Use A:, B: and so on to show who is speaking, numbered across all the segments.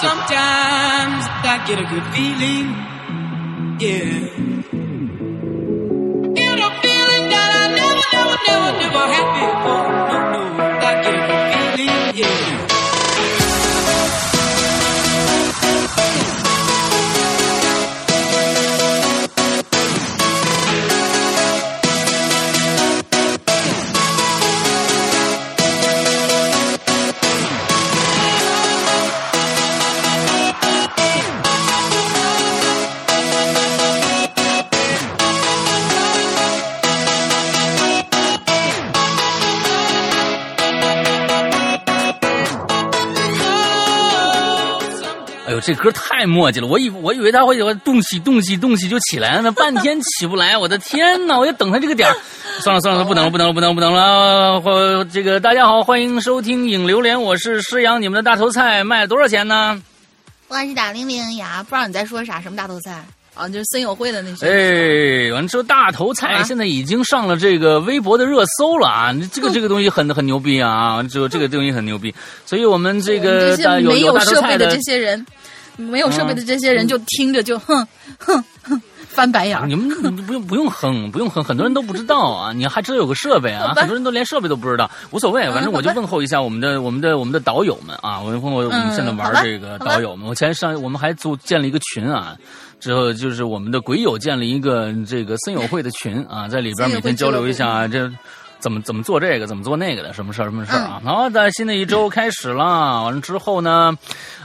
A: Sometimes I get a good feeling, yeah.
B: 这歌太墨迹了！我以我以为他会有动起动起动起就起来了呢，半天起不来，我的天哪！我就等他这个点儿。算了算了，不等了，不等了，不等了，不等了。或这个大家好，欢迎收听影榴莲，我是施阳，你们的大头菜卖多少钱呢？
C: 我是打零零呀，不知道你在说啥，什么大头菜啊？就是森友会的那些。
B: 哎，完了之后，大头菜
C: 啊
B: 现在已经上了这个微博的热搜了啊！这个这个东西很很牛逼啊！完了之后，这个东西很牛逼，所以我们这个
C: 们这些
B: 大有有
C: 没有
B: 大头菜
C: 设备的这些人，没有设备的这些人就听着就哼哼哼翻白眼儿。
B: 你们不用不用哼，不用哼，很多人都不知道啊，你还知道有个设备啊很多人都连设备都不知道，无所谓，
C: 嗯
B: 反正我就问候一下我们的我们的我们的导友们啊，我问候我们
C: 嗯
B: 现在玩这个导友们，我前上我们还组建了一个群啊。之后就是我们的鬼友建了一个这个森友会的群啊，在里边每天交流一下这怎么怎么做这个，怎么做那个的，什么事儿什么事儿啊。然后在新的一周开始了，完了之后呢，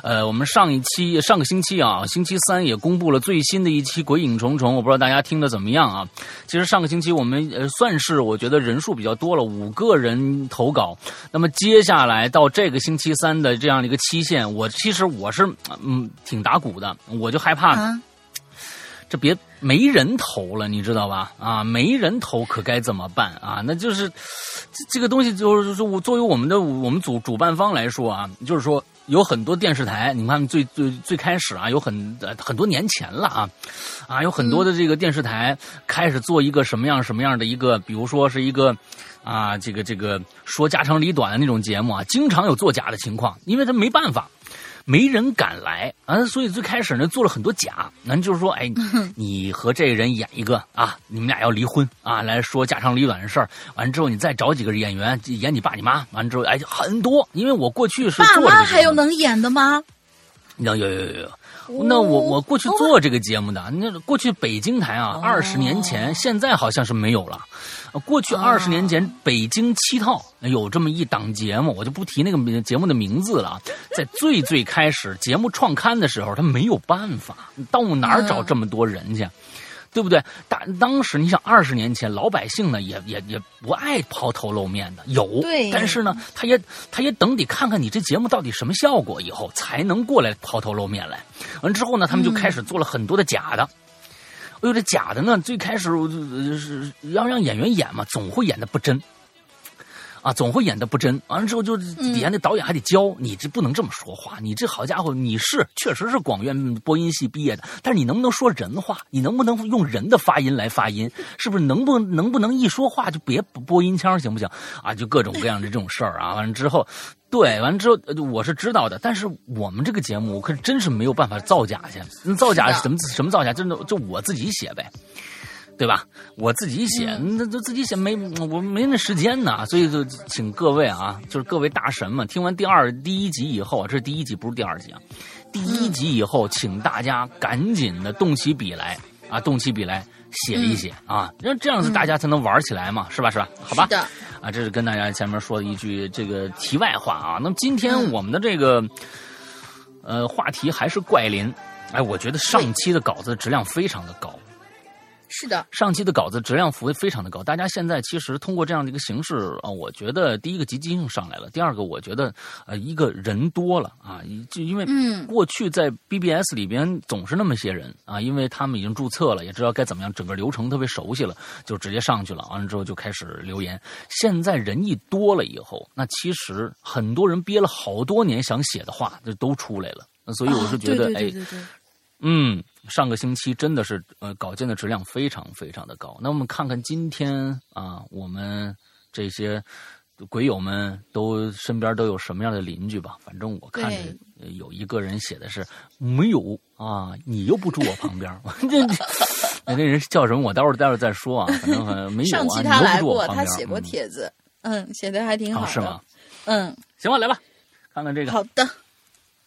B: 呃，我们上一期上个星期啊，星期三也公布了最新的一期《鬼影重重》，我不知道大家听的怎么样啊。其实上个星期我们呃算是我觉得人数比较多了，五个人投稿。那么接下来到这个星期三的这样的一个期限，我其实我是嗯挺打鼓的，我就害怕。
C: 啊，
B: 这别没人投了，你知道吧？啊，没人投可该怎么办啊？那就是这这个东西，就是说我作为我们的我们主主办方来说啊，就是说有很多电视台，你看最最最开始啊，有很呃很多年前了啊，啊，有很多的这个电视台开始做一个什么样什么样的一个，比如说是一个。啊，这个这个说家长里短的那种节目啊，经常有作假的情况，因为他没办法，没人敢来。啊，所以最开始呢做了很多假，那就是说，哎，你和这个人演一个啊，你们俩要离婚啊，来说家长里短的事儿，完之后你再找几个演员演你爸你妈，完之后哎很多，因为我过去是
C: 爸妈还有能演的吗？
B: 有有有有。有。那我我过去做这个节目的，那过去北京台啊，二十年前，现在好像是没有了。呃过去二十年前，北京七套有这么一档节目，我就不提那个节目的名字了啊。在最最开始节目创刊的时候，他没有办法，到哪儿找这么多人去？对不对？当当时你想，二十年前老百姓呢，也也也不爱抛头露面的，有，但是呢，他也他也等得看看你这节目到底什么效果以后，才能过来抛头露面来。完之后呢，他们就开始做了很多的假的。哎呦，这假的呢，最开始我就是让让演员演嘛，总会演的不真。啊，总会演的不真，完了之后就底下那导演还得教、你，这不能这么说话。你这好家伙，你是确实是广院播音系毕业的，但是你能不能说人话？你能不能用人的发音来发音？是不是能不能不能一说话就别播音腔，行不行？啊，就各种各样的这种事儿啊。完了之后，对，完了之后呃我是知道的，但是我们这个节目，我可真是没有办法造假去。那造假什么什么造假？真的就我自己写呗。对吧？我自己写，那就自己写没我没那时间呢，所以就请各位啊，就是各位大神们，听完第二第一集以后，这是第一集，不是第二集啊。第一集以后，请大家赶紧的动起笔来啊，动起笔来写一写啊，让这样子大家才能玩起来嘛，是吧？是吧？好吧。
C: 的，
B: 啊，这是跟大家前面说的一句这个题外话啊。那么今天我们的这个、呃话题还是怪林，哎，我觉得上期的稿子质量非常的高。
C: 是的，
B: 上期的稿子质量非非常的高，大家现在其实通过这样的一个形式啊，我觉得第一个积极性上来了，第二个我觉得呃一个人多了啊，就因为
C: 嗯
B: 过去在 BBS 里边总是那么些人啊，因为他们已经注册了，也知道该怎么样，整个流程特别熟悉了，就直接上去了，完了之后就开始留言。现在人一多了以后，那其实很多人憋了好多年想写的话，就都出来了。那所以我是觉得，哎，嗯，上个星期真的是呃稿件的质量非常非常的高。那我们看看今天啊，我们这些鬼友们都身边都有什么样的邻居吧？反正我看着有一个人写的是没有啊，你又不住我旁边 那那人叫什么？我待会儿待会儿再说啊。反正呃没有啊，
C: 上期他来过。他写过
B: 嗯
C: 帖子，嗯，写的还挺好的。
B: 哦是吗？
C: 嗯，
B: 行吧，来吧，看看这个。
C: 好的。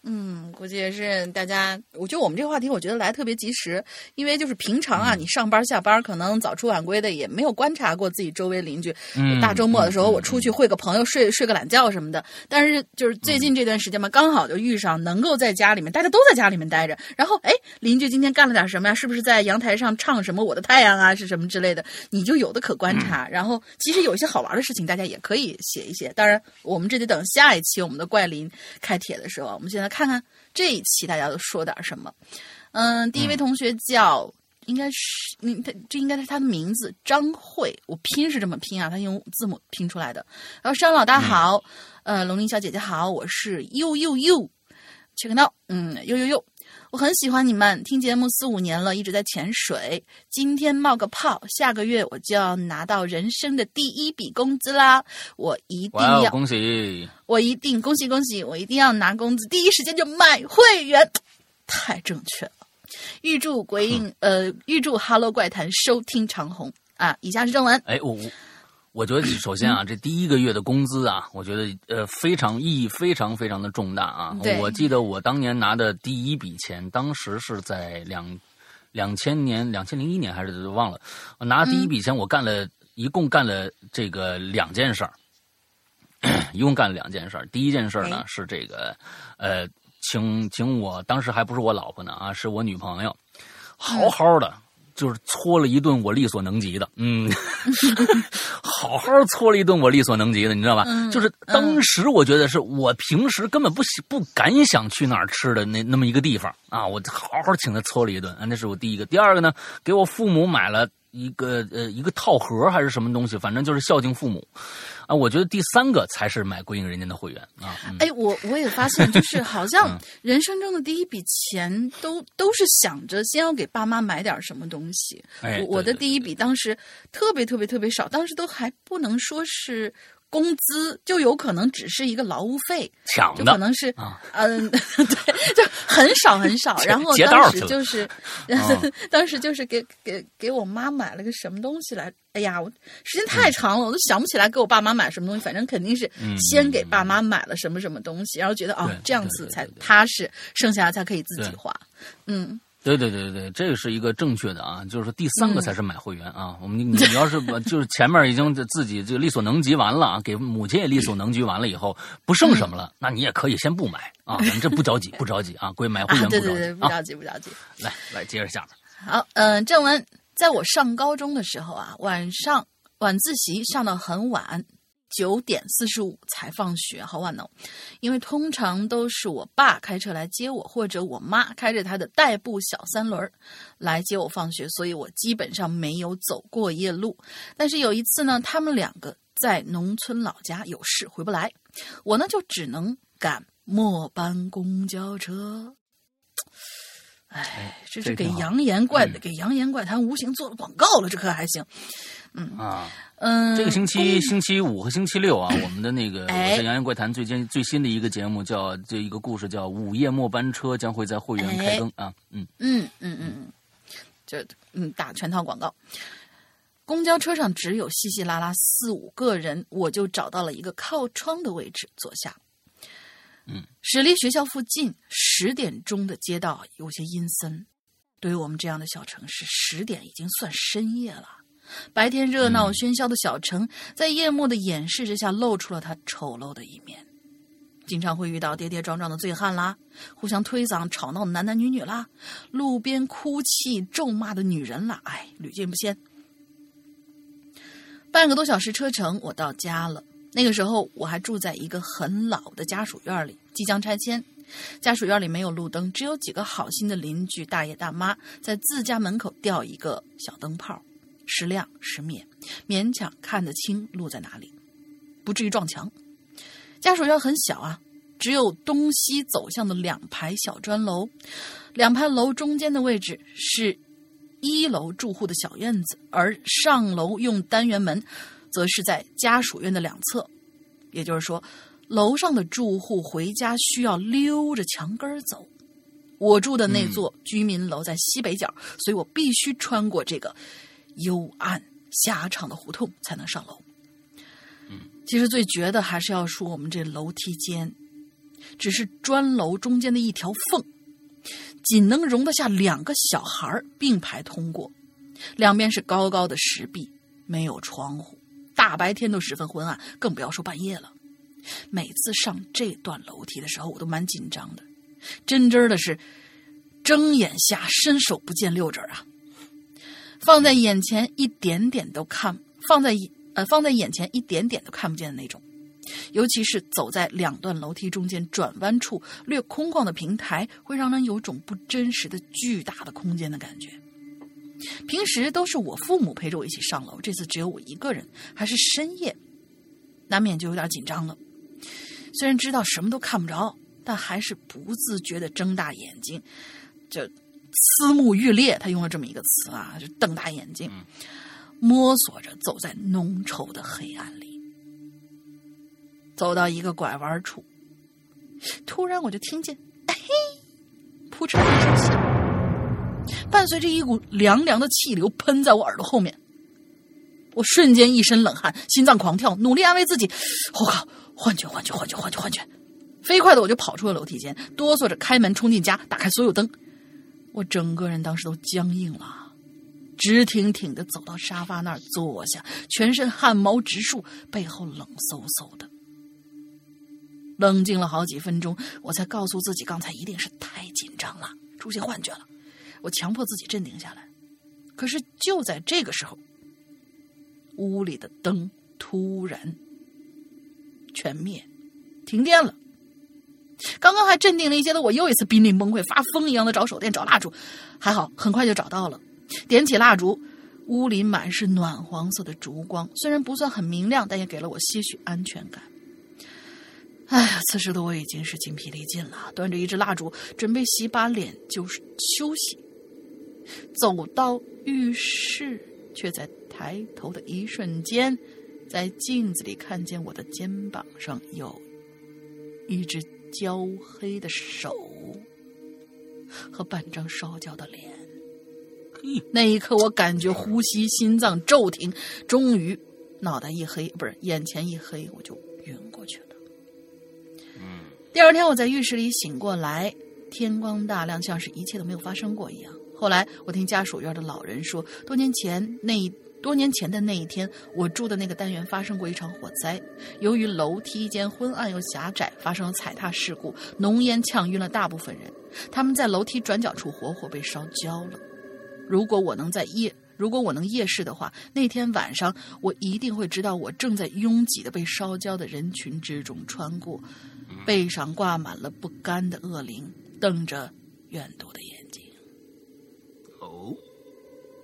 C: 嗯，估计也是大家，我觉得我们这个话题，我觉得来特别及时，因为就是平常
B: 嗯
C: 啊，你上班下班可能早出晚归的，也没有观察过自己周围邻居。
B: 嗯
C: 大周末的时候，
B: 嗯
C: 我出去会个朋友，睡睡个懒觉什么的。但是就是最近这段时间嘛，刚好就遇上能够在家里面，大家都在家里面待着。然后哎，邻居今天干了点什么呀？是不是在阳台上唱什么《我的太阳》啊，是什么之类的？你就有的可观察。然后其实有一些好玩的事情，大家也可以写一写。当然，我们这得等下一期我们的怪邻开帖的时候，我们现在看看这一期大家都说点什么。嗯，第一位同学叫。应该是，嗯他这应该是他的名字张慧，我拼是这么拼啊，他用字母拼出来的。然后山老大好，呃，龙鳞小姐姐好，我是呦呦呦，check it out，嗯，呦呦呦，我很喜欢你们，听节目四五年了，一直在潜水，今天冒个泡，下个月我就要拿到人生的第一笔工资啦，我一定要，
B: 恭喜！
C: 我一定恭喜恭喜，我一定要拿工资，第一时间就买会员，太正确了。预祝鬼影呃，预祝 Hello 怪谈收听长虹啊！以下是正文。
B: 哎，我我我觉得 首先啊，这第一个月的工资啊，我觉得呃非常意义非常非常的重大啊。我记得我当年拿的第一笔钱，当时是在两两千年、两千零一年还是忘了，我拿第一笔钱，我干了一共干了这个两件事儿。一共干了两件事儿。第一件事儿呢
C: 哎
B: 是这个，呃，请请我当时还不是我老婆呢啊，是我女朋友，好好的。就是搓了一顿我力所能及的，嗯，好好搓了一顿我力所能及的，你知道吧？
C: 嗯
B: 就是当时我觉得是我平时根本不喜不敢想去哪儿吃的那那么一个地方啊，我好好请他搓了一顿啊，那是我第一个。第二个呢，给我父母买了一个呃一个套盒还是什么东西，反正就是孝敬父母啊。我觉得第三个才是买归隐人家的会员啊。嗯、
C: 哎，我我也发现，就是 好像人生中的第一笔钱都都是想着先要给爸妈买点什么东西。
B: 哎
C: 我我的第一笔当时特别特别特别少，当时都还不能说是工资，就有可能只是一个劳务费，
B: 抢的
C: 就可能是
B: 啊
C: 嗯，对，就很少很少。然后当时就是，
B: 哦
C: 当时就是给给给我妈买了个什么东西来。哎呀，我时间太长了，我都想不起来给我爸妈买什么东西。反正肯定是
B: 嗯
C: 先给爸妈买了什么什么东西，然后觉得哦这样子才踏实，剩下的才可以自己花。嗯，
B: 对对对对，这个是一个正确的啊，就是说第三个才是买会员啊。我们你你要是把就是前面已经自己就力所能及完了啊，给母亲也力所能及完了以后，不剩什么了，那你也可以先不买啊，咱们这不着急，不着急啊，归买会
C: 啊，
B: 员不着急
C: 对对对，不
B: 啊。
C: 着急不着急。
B: 来来，接着下面。
C: 好，嗯、正文，在我上高中的时候啊，晚上晚自习上到很晚，九点四十五才放学，好晚哦。因为通常都是我爸开车来接我，或者我妈开着她的代步小三轮来接我放学，所以我基本上没有走过夜路。但是有一次呢，他们两个在农村老家有事回不来，我呢就只能赶末班公交车。哎，这是给扬言怪、
B: 嗯
C: 给扬言怪谈无形做了广告了，这可还行。
B: 啊，
C: 嗯，
B: 这个星期星期五和星期六啊，我们的那个我
C: 哎
B: 在《洋洋怪谈》最近最新的一个节目叫这一个故事叫《午夜末班车》，将会在会员开更啊。嗯，
C: 嗯嗯嗯嗯，就嗯打全套广告。公交车上只有稀稀拉拉四五个人，我就找到了一个靠窗的位置坐下。
B: 嗯，
C: 驶离学校附近，十点钟的街道有些阴森。对于我们这样的小城市，十点已经算深夜了。白天热闹
B: 嗯
C: 喧嚣的小城，在夜幕的掩饰之下，露出了他丑陋的一面。经常会遇到跌跌撞撞的醉汉啦，互相推搡吵闹的男男女女啦，路边哭泣咒骂的女人啦，哎，屡见不鲜。半个多小时车程，我到家了。那个时候我还住在一个很老的家属院里，即将拆迁。家属院里没有路灯，只有几个好心的邻居大爷大妈在自家门口吊一个小灯泡，时亮时灭，勉强看得清路在哪里，不至于撞墙。家属院很小啊，只有东西走向的两排小砖楼，两排楼中间的位置是一楼住户的小院子，而上楼用单元门，则是在家属院的两侧。也就是说，楼上的住户回家需要溜着墙根儿走。我住的那座居民楼在西北角，所以我必须穿过这个幽暗狭长的胡同才能上楼。其实最绝的还是要说我们这楼梯间，只是砖楼中间的一条缝，仅能容得下两个小孩并排通过，两边是高高的石壁，没有窗户，大白天都十分昏暗，更不要说半夜了。每次上这段楼梯的时候，我都蛮紧张的，真真的是睁眼瞎伸手不见六指啊！放在眼前一点点都看，放在一呃放在眼前一点点都看不见的那种。尤其是走在两段楼梯中间转弯处略空旷的平台，会让人有种不真实的巨大的空间的感觉。平时都是我父母陪着我一起上楼，这次只有我一个人，还是深夜，难免就有点紧张了。虽然知道什么都看不着，但还是不自觉的睁大眼睛，就思慕欲裂。他用了这么一个词啊，就瞪大眼睛，摸索着走在浓稠的黑暗里。走到一个拐弯处，突然我就听见“哎嘿”，扑哧一声响，伴随着一股凉凉的气流喷在我耳朵后面。我瞬间一身冷汗，心脏狂跳，努力安慰自己：“我靠，幻觉，幻觉，幻觉，幻觉，幻觉！”飞快的我就跑出了楼梯间，哆嗦着开门冲进家，打开所有灯。我整个人当时都僵硬了，直挺挺的走到沙发那儿坐下，全身汗毛直竖，背后冷飕飕的。冷静了好几分钟，我才告诉自己，刚才一定是太紧张了，出现幻觉了。我强迫自己镇定下来。可是就在这个时候，屋里的灯突然全灭，停电了。刚刚还镇定了一些的我，又一次濒临崩溃，发疯一样的找手电、找蜡烛。还好，很快就找到了。点起蜡烛，屋里满是暖黄色的烛光，虽然不算很明亮，但也给了我些许安全感。哎呀，此时的我已经是精疲力尽了，端着一支蜡烛，准备洗把脸就是休息。走到浴室，却在抬头的一瞬间，在镜子里看见我的肩膀上有一只焦黑的手和半张烧焦的脸。那一刻，我感觉呼吸、心脏骤停，终于脑袋一黑，不是眼前一黑，我就晕过去了。第二天，我在浴室里醒过来，天光大亮，像是一切都没有发生过一样。后来，我听家属院的老人说，多年前那一多年前的那一天，我住的那个单元发生过一场火灾。由于楼梯间昏暗又狭窄，发生了踩踏事故，浓烟呛晕了大部分人。他们在楼梯转角处活活被烧焦了。如果我能在夜，如果我能夜视的话，那天晚上我一定会知道，我正在拥挤的被烧焦的人群之中穿过，背上挂满了不甘的恶灵，瞪着怨毒的眼睛。
B: 哦，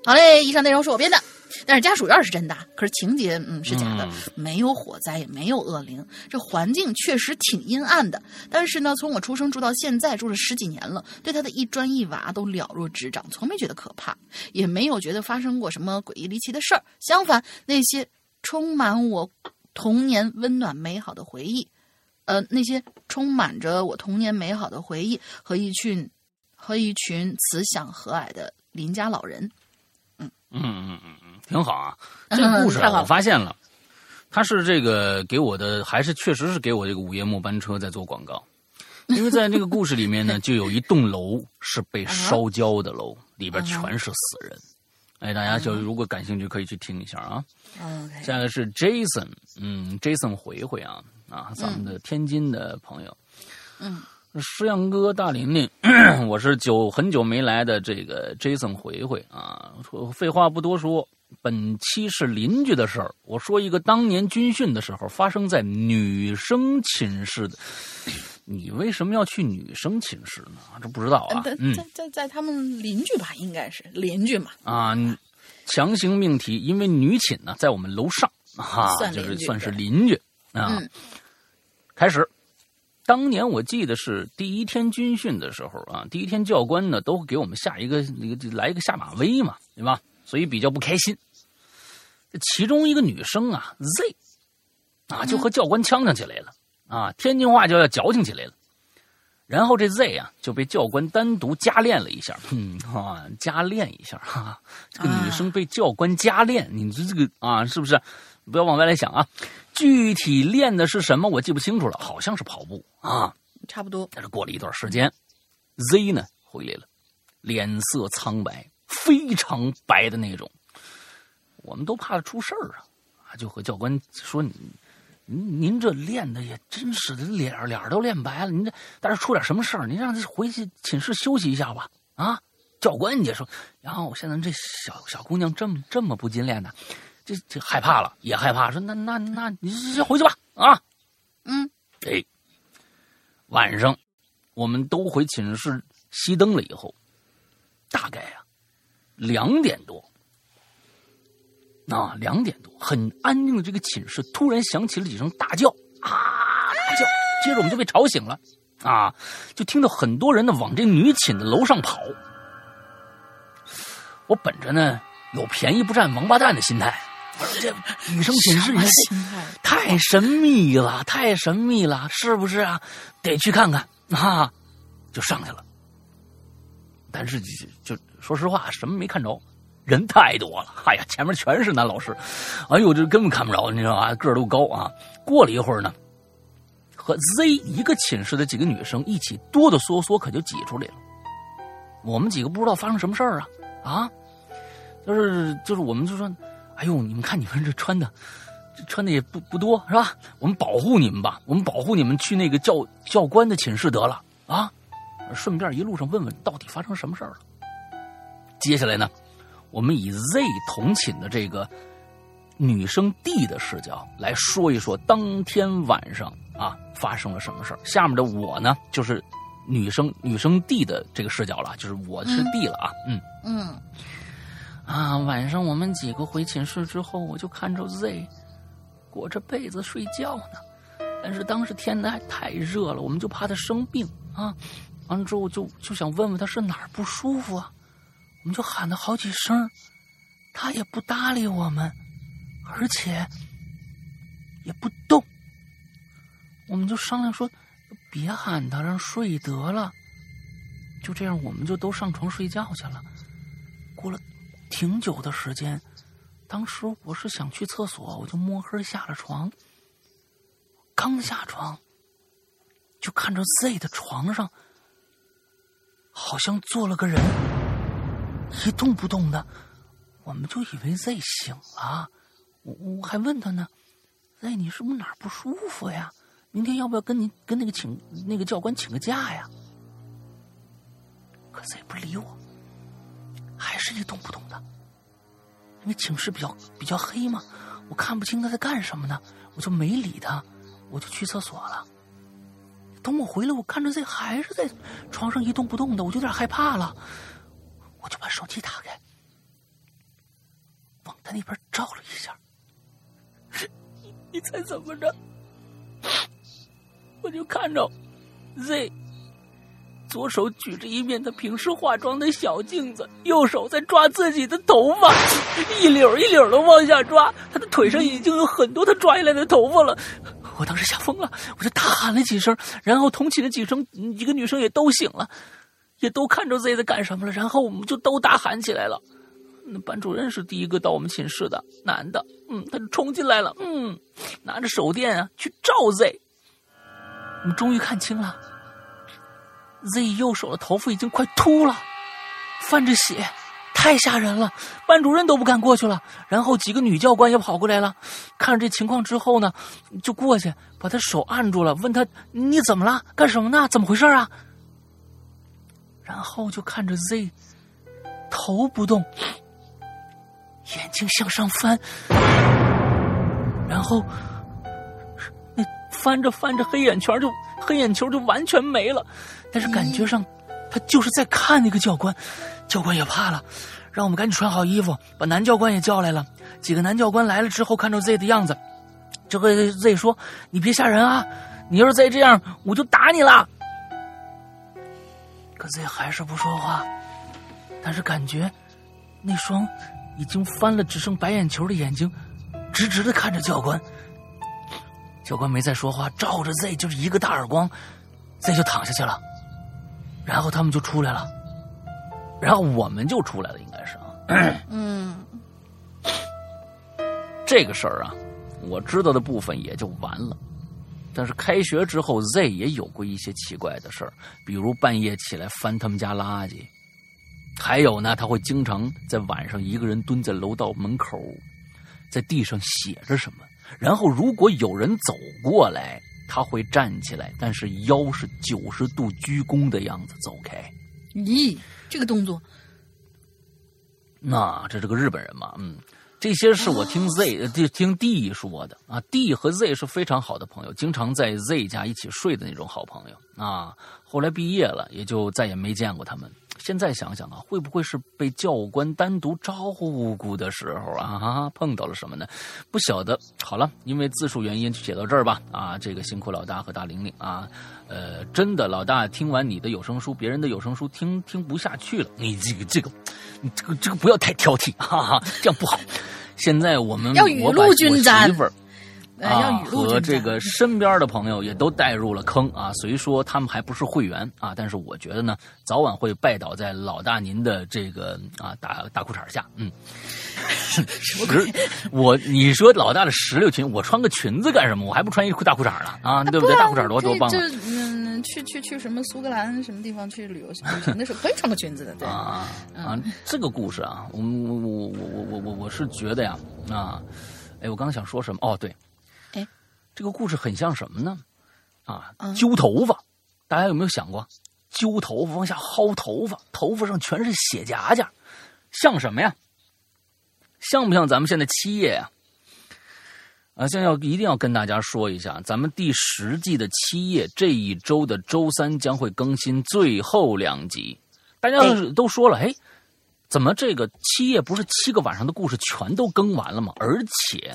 C: 好嘞，以上内容是我编的，但是家属院是真的，可是情节嗯是假的，没有火灾，也没有恶灵，这环境确实挺阴暗的。但是呢，从我出生住到现在，住了十几年了，对他的一砖一瓦都了如指掌，从没觉得可怕，也没有觉得发生过什么诡异离奇的事儿。相反，那些充满我童年温暖美好的回忆，呃，那些充满着我童年美好的回忆和一群和一群慈祥和蔼的邻家老人。
B: 嗯嗯嗯嗯，挺好啊。这个故事我发现了，他是这个给我的，还是确实是给我这个午夜末班车在做广告。因为在这个故事里面呢，就有一栋楼是被烧焦的楼，里边全是死人。哎，大家就如果感兴趣，可以去听一下啊。下一个是 Jason，嗯，Jason 回回啊啊，咱们的天津的朋友，
C: 嗯，
B: 诗阳哥大玲玲，我是久很久没来的这个 Jason 回回啊。说废话不多说，本期是邻居的事儿。我说一个当年军训的时候发生在女生寝室的。你为什么要去女生寝室呢？这不知道啊
C: 在。
B: 嗯
C: 在在在他们邻居吧，应该是邻居嘛。
B: 啊，强行命题，因为女寝呢在我们楼上啊，
C: 算
B: 就是算是邻居啊。
C: 嗯
B: 开始，当年我记得是第一天军训的时候啊，第一天教官呢都会给我们下一个那个来一个下马威嘛，对吧？所以比较不开心。这其中一个女生啊，Z 啊，就和教官呛呛起来了啊，天津话就要矫情起来了。然后这 Z 啊就被教官单独加练了一下，嗯啊，加练一下哈、这个女生被教官加练，你说这个啊是不是？不要往外来想啊，具体练的是什么我记不清楚了，好像是跑步啊。
C: 差不多。
B: 但是过了一段时间，Z 呢回来了，脸色苍白，非常白的那种。我们都怕他出事儿啊，啊，就和教官说：“你您您这练的也真是的，脸脸都练白了。您这但是出点什么事儿，您让他回去寝室休息一下吧。”啊，教官也说：“然后现在这小小姑娘这么这么不禁练的，这这害怕了，也害怕，说那那那你先回去吧。”啊，
C: 嗯，
B: 哎，晚上我们都回寝室熄灯了以后，大概啊两点多，啊两点多，很安静的这个寝室突然响起了几声大叫啊大叫，接着我们就被吵醒了啊，就听到很多人呢往这女寝的楼上跑。我本着呢有便宜不占王八蛋的心态，我说这女生寝室
C: 什么
B: 也
C: 心态？
B: 太神秘了，太神秘了，是不是啊？得去看看啊！就上去了。但是就说实话，什么没看着，人太多了。哎呀，前面全是男老师，哎呦，这根本看不着，你知道吧？个儿都高啊。过了一会儿呢，和 Z 一个寝室的几个女生一起哆哆嗦嗦，可就挤出来了。我们几个不知道发生什么事儿啊啊！就是就是，我们就说，哎呦，你们看你们这穿的，这穿的也不不多是吧？我们保护你们吧，我们保护你们去那个教教官的寝室得了啊！顺便一路上问问到底发生什么事儿了。接下来呢，我们以 Z 同寝的这个女生 D 的视角来说一说当天晚上啊发生了什么事儿。下面的我呢，就是女生女生 D 的这个视角了，就是我是 D 了啊，嗯
C: 嗯，
B: 啊，晚上我们几个回寝室之后，我就看着 Z 裹着被子睡觉呢。但是当时天还太热了，我们就怕他生病啊。完了之后就就想问问他是哪儿不舒服啊，我们就喊了好几声，他也不搭理我们，而且也不动。我们就商量说，别喊他，让睡得了。就这样，我们就都上床睡觉去了。过了挺久的时间，当时我是想去厕所，我就摸黑下了床。刚下床，就看着 Z 的床上好像坐了个人，一动不动的。我们就以为 Z 醒了，我我还问他呢，Z 你是不是哪儿不舒服呀？明天要不要跟你跟那个请那个教官请个假呀？可 Z 不理我。还是一动不动的，因为寝室比较比较黑嘛，我看不清他在干什么呢，我就没理他，我就去厕所了。等我回来，我看着 Z 还是在床上一动不动的，我就有点害怕了，我就把手机打开，往他那边照了一下。你 你猜怎么着？我就看着 Z。左手举着一面他平时化妆的小镜子，右手在抓自己的头发，一绺一绺的往下抓。他的腿上已经有很多他抓下来的头发了。我当时吓疯了，我就大喊了几声，然后同寝的几声几个女生也都醒了，也都看着 Z 在干什么了。然后我们就都大喊起来了。那班主任是第一个到我们寝室的男的，嗯，他就冲进来了，嗯，拿着手电啊去照 Z。我们终于看清了。Z 右手的头发已经快秃了，泛着血，太吓人了。班主任都不敢过去了。然后几个女教官也跑过来了，看着这情况之后呢，就过去把他手按住了，问他：“你怎么了？干什么呢？怎么回事啊？”然后就看着 Z 头不动，眼睛向上翻，然后那翻着翻着，黑眼圈就黑眼球就完全没了。但是感觉上，他就是在看那个教官，教官也怕了，让我们赶紧穿好衣服，把男教官也叫来了。几个男教官来了之后，看着 Z 的样子，就和 Z 说：“你别吓人啊，你要是再这样，我就打你了。”可 Z 还是不说话，但是感觉那双已经翻了只剩白眼球的眼睛，直直的看着教官。教官没再说话，照着 Z 就是一个大耳光，Z 就躺下去了。然后他们就出来了，然后我们就出来了，应该是啊。
C: 嗯，
B: 这个事儿啊，我知道的部分也就完了。但是开学之后，Z 也有过一些奇怪的事儿，比如半夜起来翻他们家垃圾，还有呢，他会经常在晚上一个人蹲在楼道门口，在地上写着什么。然后如果有人走过来，他会站起来，但是腰是九十度鞠躬的样子走开。
C: 咦，这个动作，
B: 那这是个日本人嘛？嗯，这些是我听 Z 听听 D 说的啊。D 和 Z 是非常好的朋友，经常在 Z 家一起睡的那种好朋友啊。后来毕业了，也就再也没见过他们。现在想想啊，会不会是被教官单独招呼的时候啊，碰到了什么呢？不晓得。好了，因为字数原因就写到这儿吧。啊，这个辛苦老大和大玲玲啊，呃，真的老大听完你的有声书，别人的有声书听听不下去了。你这个这个，你这个这个不要太挑剔，哈哈，这样不好。现在我们
C: 要雨露均沾
B: 我媳妇儿
C: 呃要
B: 和这个身边的朋友也都带入了坑啊。虽说他们还不是会员啊，但是我觉得呢，早晚会拜倒在老大您的这个啊大大裤衩下。嗯，十我你说老大的石榴裙，我穿个裙子干什么？我还不穿一裤大裤衩呢啊，对不对？大裤衩多多棒啊！
C: 去去去什么苏格兰什么地方去旅游旅行的时候可以穿个裙子的，对。
B: 啊啊，这个故事啊，我我我我我我我是觉得呀啊，哎，我刚刚想说什么？哦，对，
C: 哎，
B: 这个故事很像什么呢？啊
C: 嗯，
B: 揪头发，大家有没有想过？揪头发往下薅头发，头发上全是血夹夹，像什么呀？像不像咱们现在七夜呀、啊？现在要一定要跟大家说一下，咱们第十季的七夜这一周的周三将会更新最后两集。大家都说了，哎，怎么这个七夜不是七个晚上的故事全都更完了吗？而且，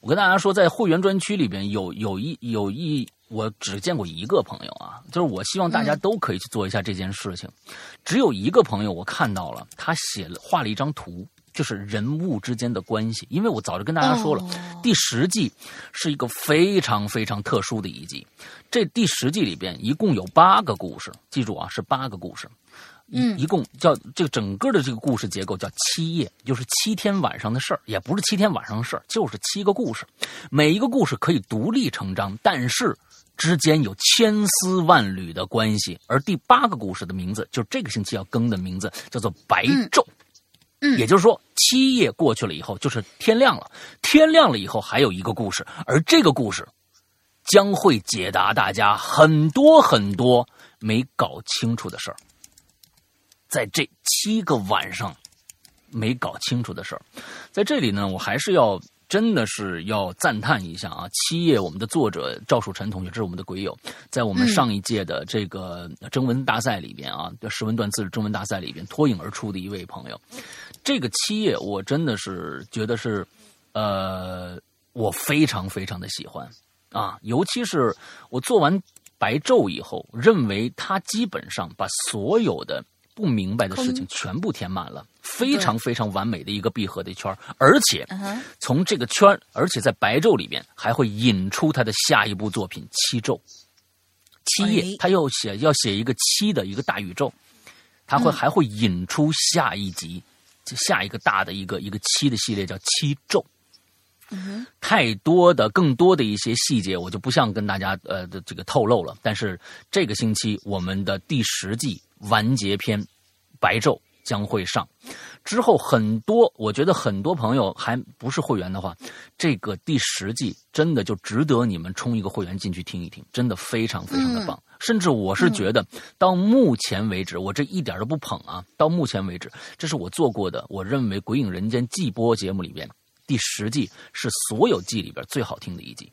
B: 我跟大家说，在会员专区里边有有一有一，我只见过一个朋友啊，就是我希望大家都可以去做一下这件事情。只有一个朋友我看到了，他写了画了一张图，就是人物之间的关系。因为我早就跟大家说了，
C: 哦
B: 第十季是一个非常非常特殊的一季。这第十季里边一共有八个故事，记住啊，是八个故事。一
C: 嗯
B: 一共叫这个整个的这个故事结构叫七夜，就是七天晚上的事儿，也不是七天晚上的事儿，就是七个故事。每一个故事可以独立成章，但是之间有千丝万缕的关系。而第八个故事的名字，就是这个星期要更的名字，叫做白昼。
C: 嗯
B: 也就是说，七夜过去了以后，就是天亮了。天亮了以后，还有一个故事，而这个故事将会解答大家很多很多没搞清楚的事儿。在这七个晚上没搞清楚的事儿，在这里呢，我还是要真的是要赞叹一下啊！七夜我们的作者赵树臣同学，这是我们的鬼友，在我们上一届的这个征文大赛里边啊，诗文断字征文大赛里边脱颖而出的一位朋友。这个七夜我真的是觉得是，呃，我非常非常的喜欢啊，尤其是我做完白昼以后，认为他基本上把所有的不明白的事情全部填满了，非常非常完美的一个闭合的圈而且从这个圈，而且在白昼里边还会引出他的下一部作品《七昼》。七
C: 哎
B: 夜，他又写要写一个七的一个大宇宙，他会还会引出下一集，就下一个大的一个一个七的系列叫《七昼》。太多的、更多的一些细节，我就不想跟大家呃的这个透露了。但是这个星期我们的第十季完结篇《白昼》将会上，之后很多，我觉得很多朋友还不是会员的话，这个第十季真的就值得你们充一个会员进去听一听，真的非常非常的棒。甚至我是觉得，到目前为止，我这一点都不捧啊。到目前为止，这是我做过的，我认为《鬼影人间》季播节目里边第十季是所有季里边最好听的一季。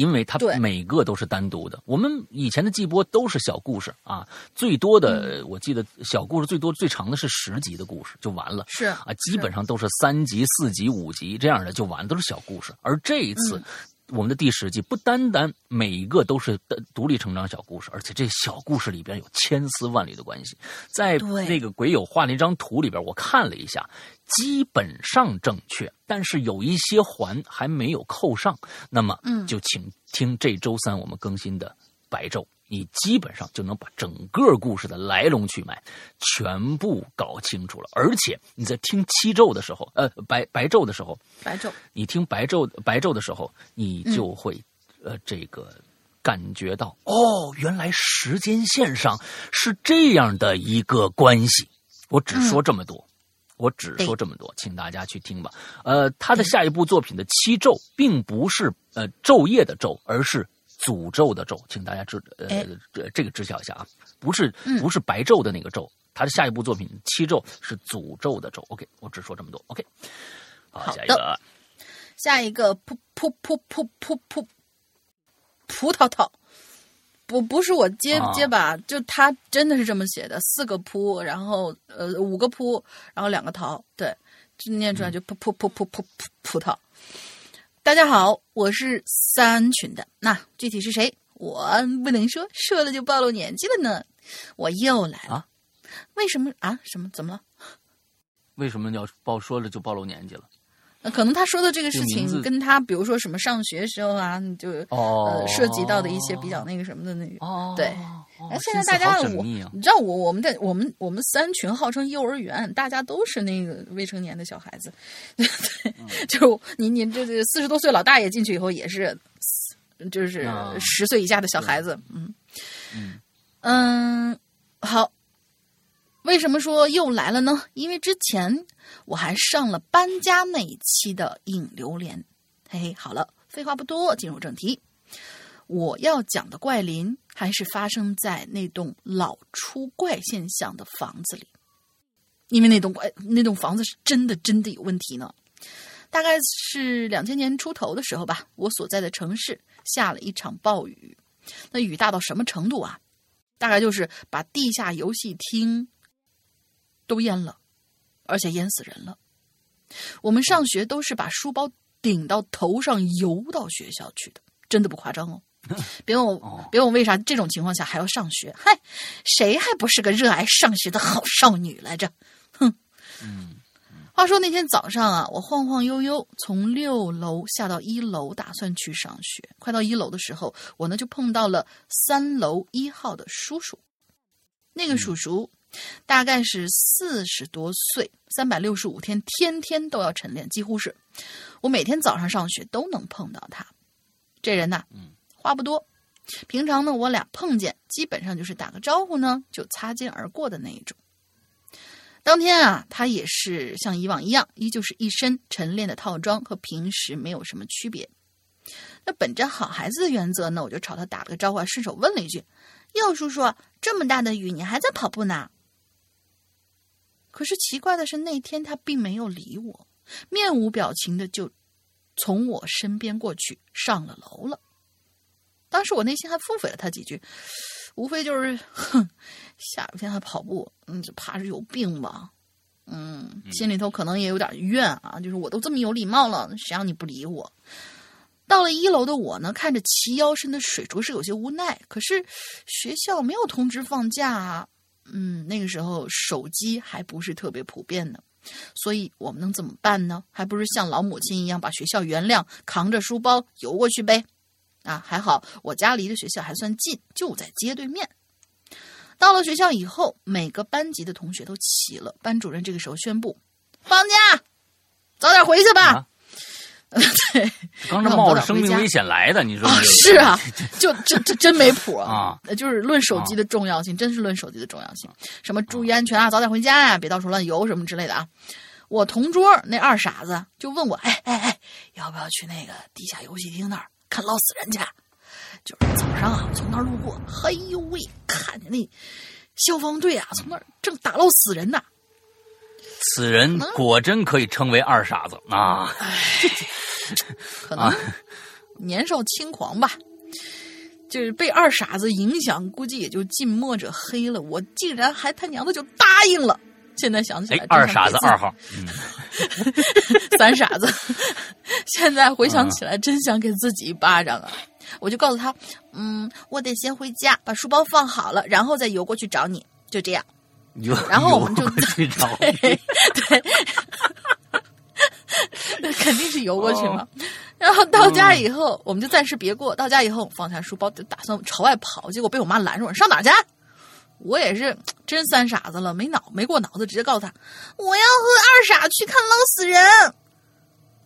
B: 因为它每个都是单独的。我们以前的季播都是小故事啊，最多的、我记得小故事最多最长的是十集的故事就完了。
C: 是
B: 啊，基本上都是三集、四集、五集这样的就完，都是小故事。而这一次，我们的第十季不单单每一个都是的独立成长小故事，而且这小故事里边有千丝万缕的关系。在那个鬼友画那张图里边，我看了一下，基本上正确，但是有一些环还没有扣上。那么，
C: 嗯
B: 就请听这周三我们更新的白昼。你基本上就能把整个故事的来龙去脉全部搞清楚了，而且你在听七昼的时候，呃，白白昼的时候，
C: 白昼，
B: 你听白昼白昼的时候，你
C: 嗯
B: 就会、呃这个感觉到哦，原来时间线上是这样的一个关系。我只说这么多。我只说这么多，请大家去听吧。呃，他的下一部作品的七昼，并不是呃昼夜的昼，而是诅咒的咒，请大家知呃
C: 哎
B: 这这个知晓一下啊，不是
C: 嗯
B: 不是白昼的那个咒，他的下一部作品七咒是诅咒的咒。OK，我只说这么多。OK，下一个。
C: 下一个噗噗噗噗噗噗葡萄萄，不不是我结
B: 啊
C: 结巴，就他真的是这么写的，四个扑，然后呃五个扑，然后两个桃，对，就念出来就噗噗噗噗噗噗葡萄。大家好，我是三群的，那具体是谁，我不能说，说了就暴露年纪了呢。我又来了，
B: 啊
C: 为什么啊？什么？怎么了？
B: 为什么要暴说了就暴露年纪了？
C: 呃可能他说的这个事情跟他，比如说什么上学时候啊，你就
B: 哦
C: 呃涉及到的一些比较那个什么的那个。
B: 哦，
C: 对现在大家我，你知道我我们在我们我们三群号称幼儿园，大家都是那个未成年的小孩子，对，
B: 嗯
C: 就是你你这这四十多岁老大爷进去以后也是，就是
B: 啊
C: 十岁以下的小孩子，嗯
B: 嗯
C: 嗯，好。为什么说又来了呢？因为之前我还上了搬家那一期的影榴莲。嘿嘿，好了，废话不多，进入正题。我要讲的怪林还是发生在那栋老出怪现象的房子里，因为那栋怪那栋房子是真的真的有问题呢。大概是两千年出头的时候吧，我所在的城市下了一场暴雨，那雨大到什么程度啊？大概就是把地下游戏厅都淹了，而且淹死人了。我们上学都是把书包顶到头上游到学校去的，真的不夸张哦。别问我，别问我为啥这种情况下还要上学？嗨，谁还不是个热爱上学的好少女来着？哼。话说那天早上啊，我晃晃悠悠从六楼下到一楼，打算去上学。快到一楼的时候，我呢就碰到了三楼一号的叔叔。那个叔叔大概是四十多岁，三百六十五天，天天都要晨练，几乎是我每天早上上学都能碰到他。这人呐，
B: 嗯，
C: 话不多，平常呢我俩碰见，基本上就是打个招呼呢就擦肩而过的那一种。当天啊，他也是像以往一样，依旧是一身晨练的套装，和平时没有什么区别。那本着好孩子的原则呢，我就朝他打了个招呼，还顺手问了一句：“哟，叔叔，这么大的雨，你还在跑步呢？”可是奇怪的是，那天他并没有理我，面无表情的就从我身边过去，上了楼了。当时我内心还腹诽了他几句，无非就是，哼，下雨天还跑步，嗯，这怕是有病吧？嗯，心里头可能也有点怨啊，就是我都这么有礼貌了，谁让你不理我？到了一楼的我呢，看着齐腰深的水，着实有些无奈。可是学校没有通知放假啊，嗯，那个时候手机还不是特别普遍呢，所以我们能怎么办呢？还不是像老母亲一样把学校原谅，扛着书包游过去呗。啊，还好我家离的学校还算近，就在街对面。到了学校以后，每个班级的同学都齐了。班主任这个时候宣布：放假，早点回去吧。对，
B: 刚才冒着生命危险来的，你说
C: 是啊，就这这真没谱
B: 啊！
C: 呃就是论手机的重要性，真是论手机的重要性。什么注意安全啊，早点回家呀、别到处乱游什么之类的啊。我同桌那二傻子就问我，哎哎哎，要不要去那个地下游戏厅那儿看捞死人去？就是早上啊，从那儿路过，嘿呦喂，看见那消防队啊，从那儿正打捞死人呢。
B: 此人果真可以称为二傻子啊！
C: 可能年少轻狂吧，就是被二傻子影响，估计也就近墨者黑了。我竟然还他娘的就答应了，现在想起来，，
B: 哎二傻子二
C: 号。
B: 嗯，
C: 三傻子，现在回想起来，真想给自己一巴掌啊！我就告诉他，嗯，我得先回家把书包放好了，然后再游过去找你，就这样。然后我们就
B: 去找
C: 对，对，那肯定是游过去嘛。然后到家以后，我们就暂时别过。到家以后，放下书包就打算朝外跑，结果被我妈拦住了，上哪儿去？我也是真三傻子了，没脑没过脑子，直接告诉他我要和二傻去看捞死人。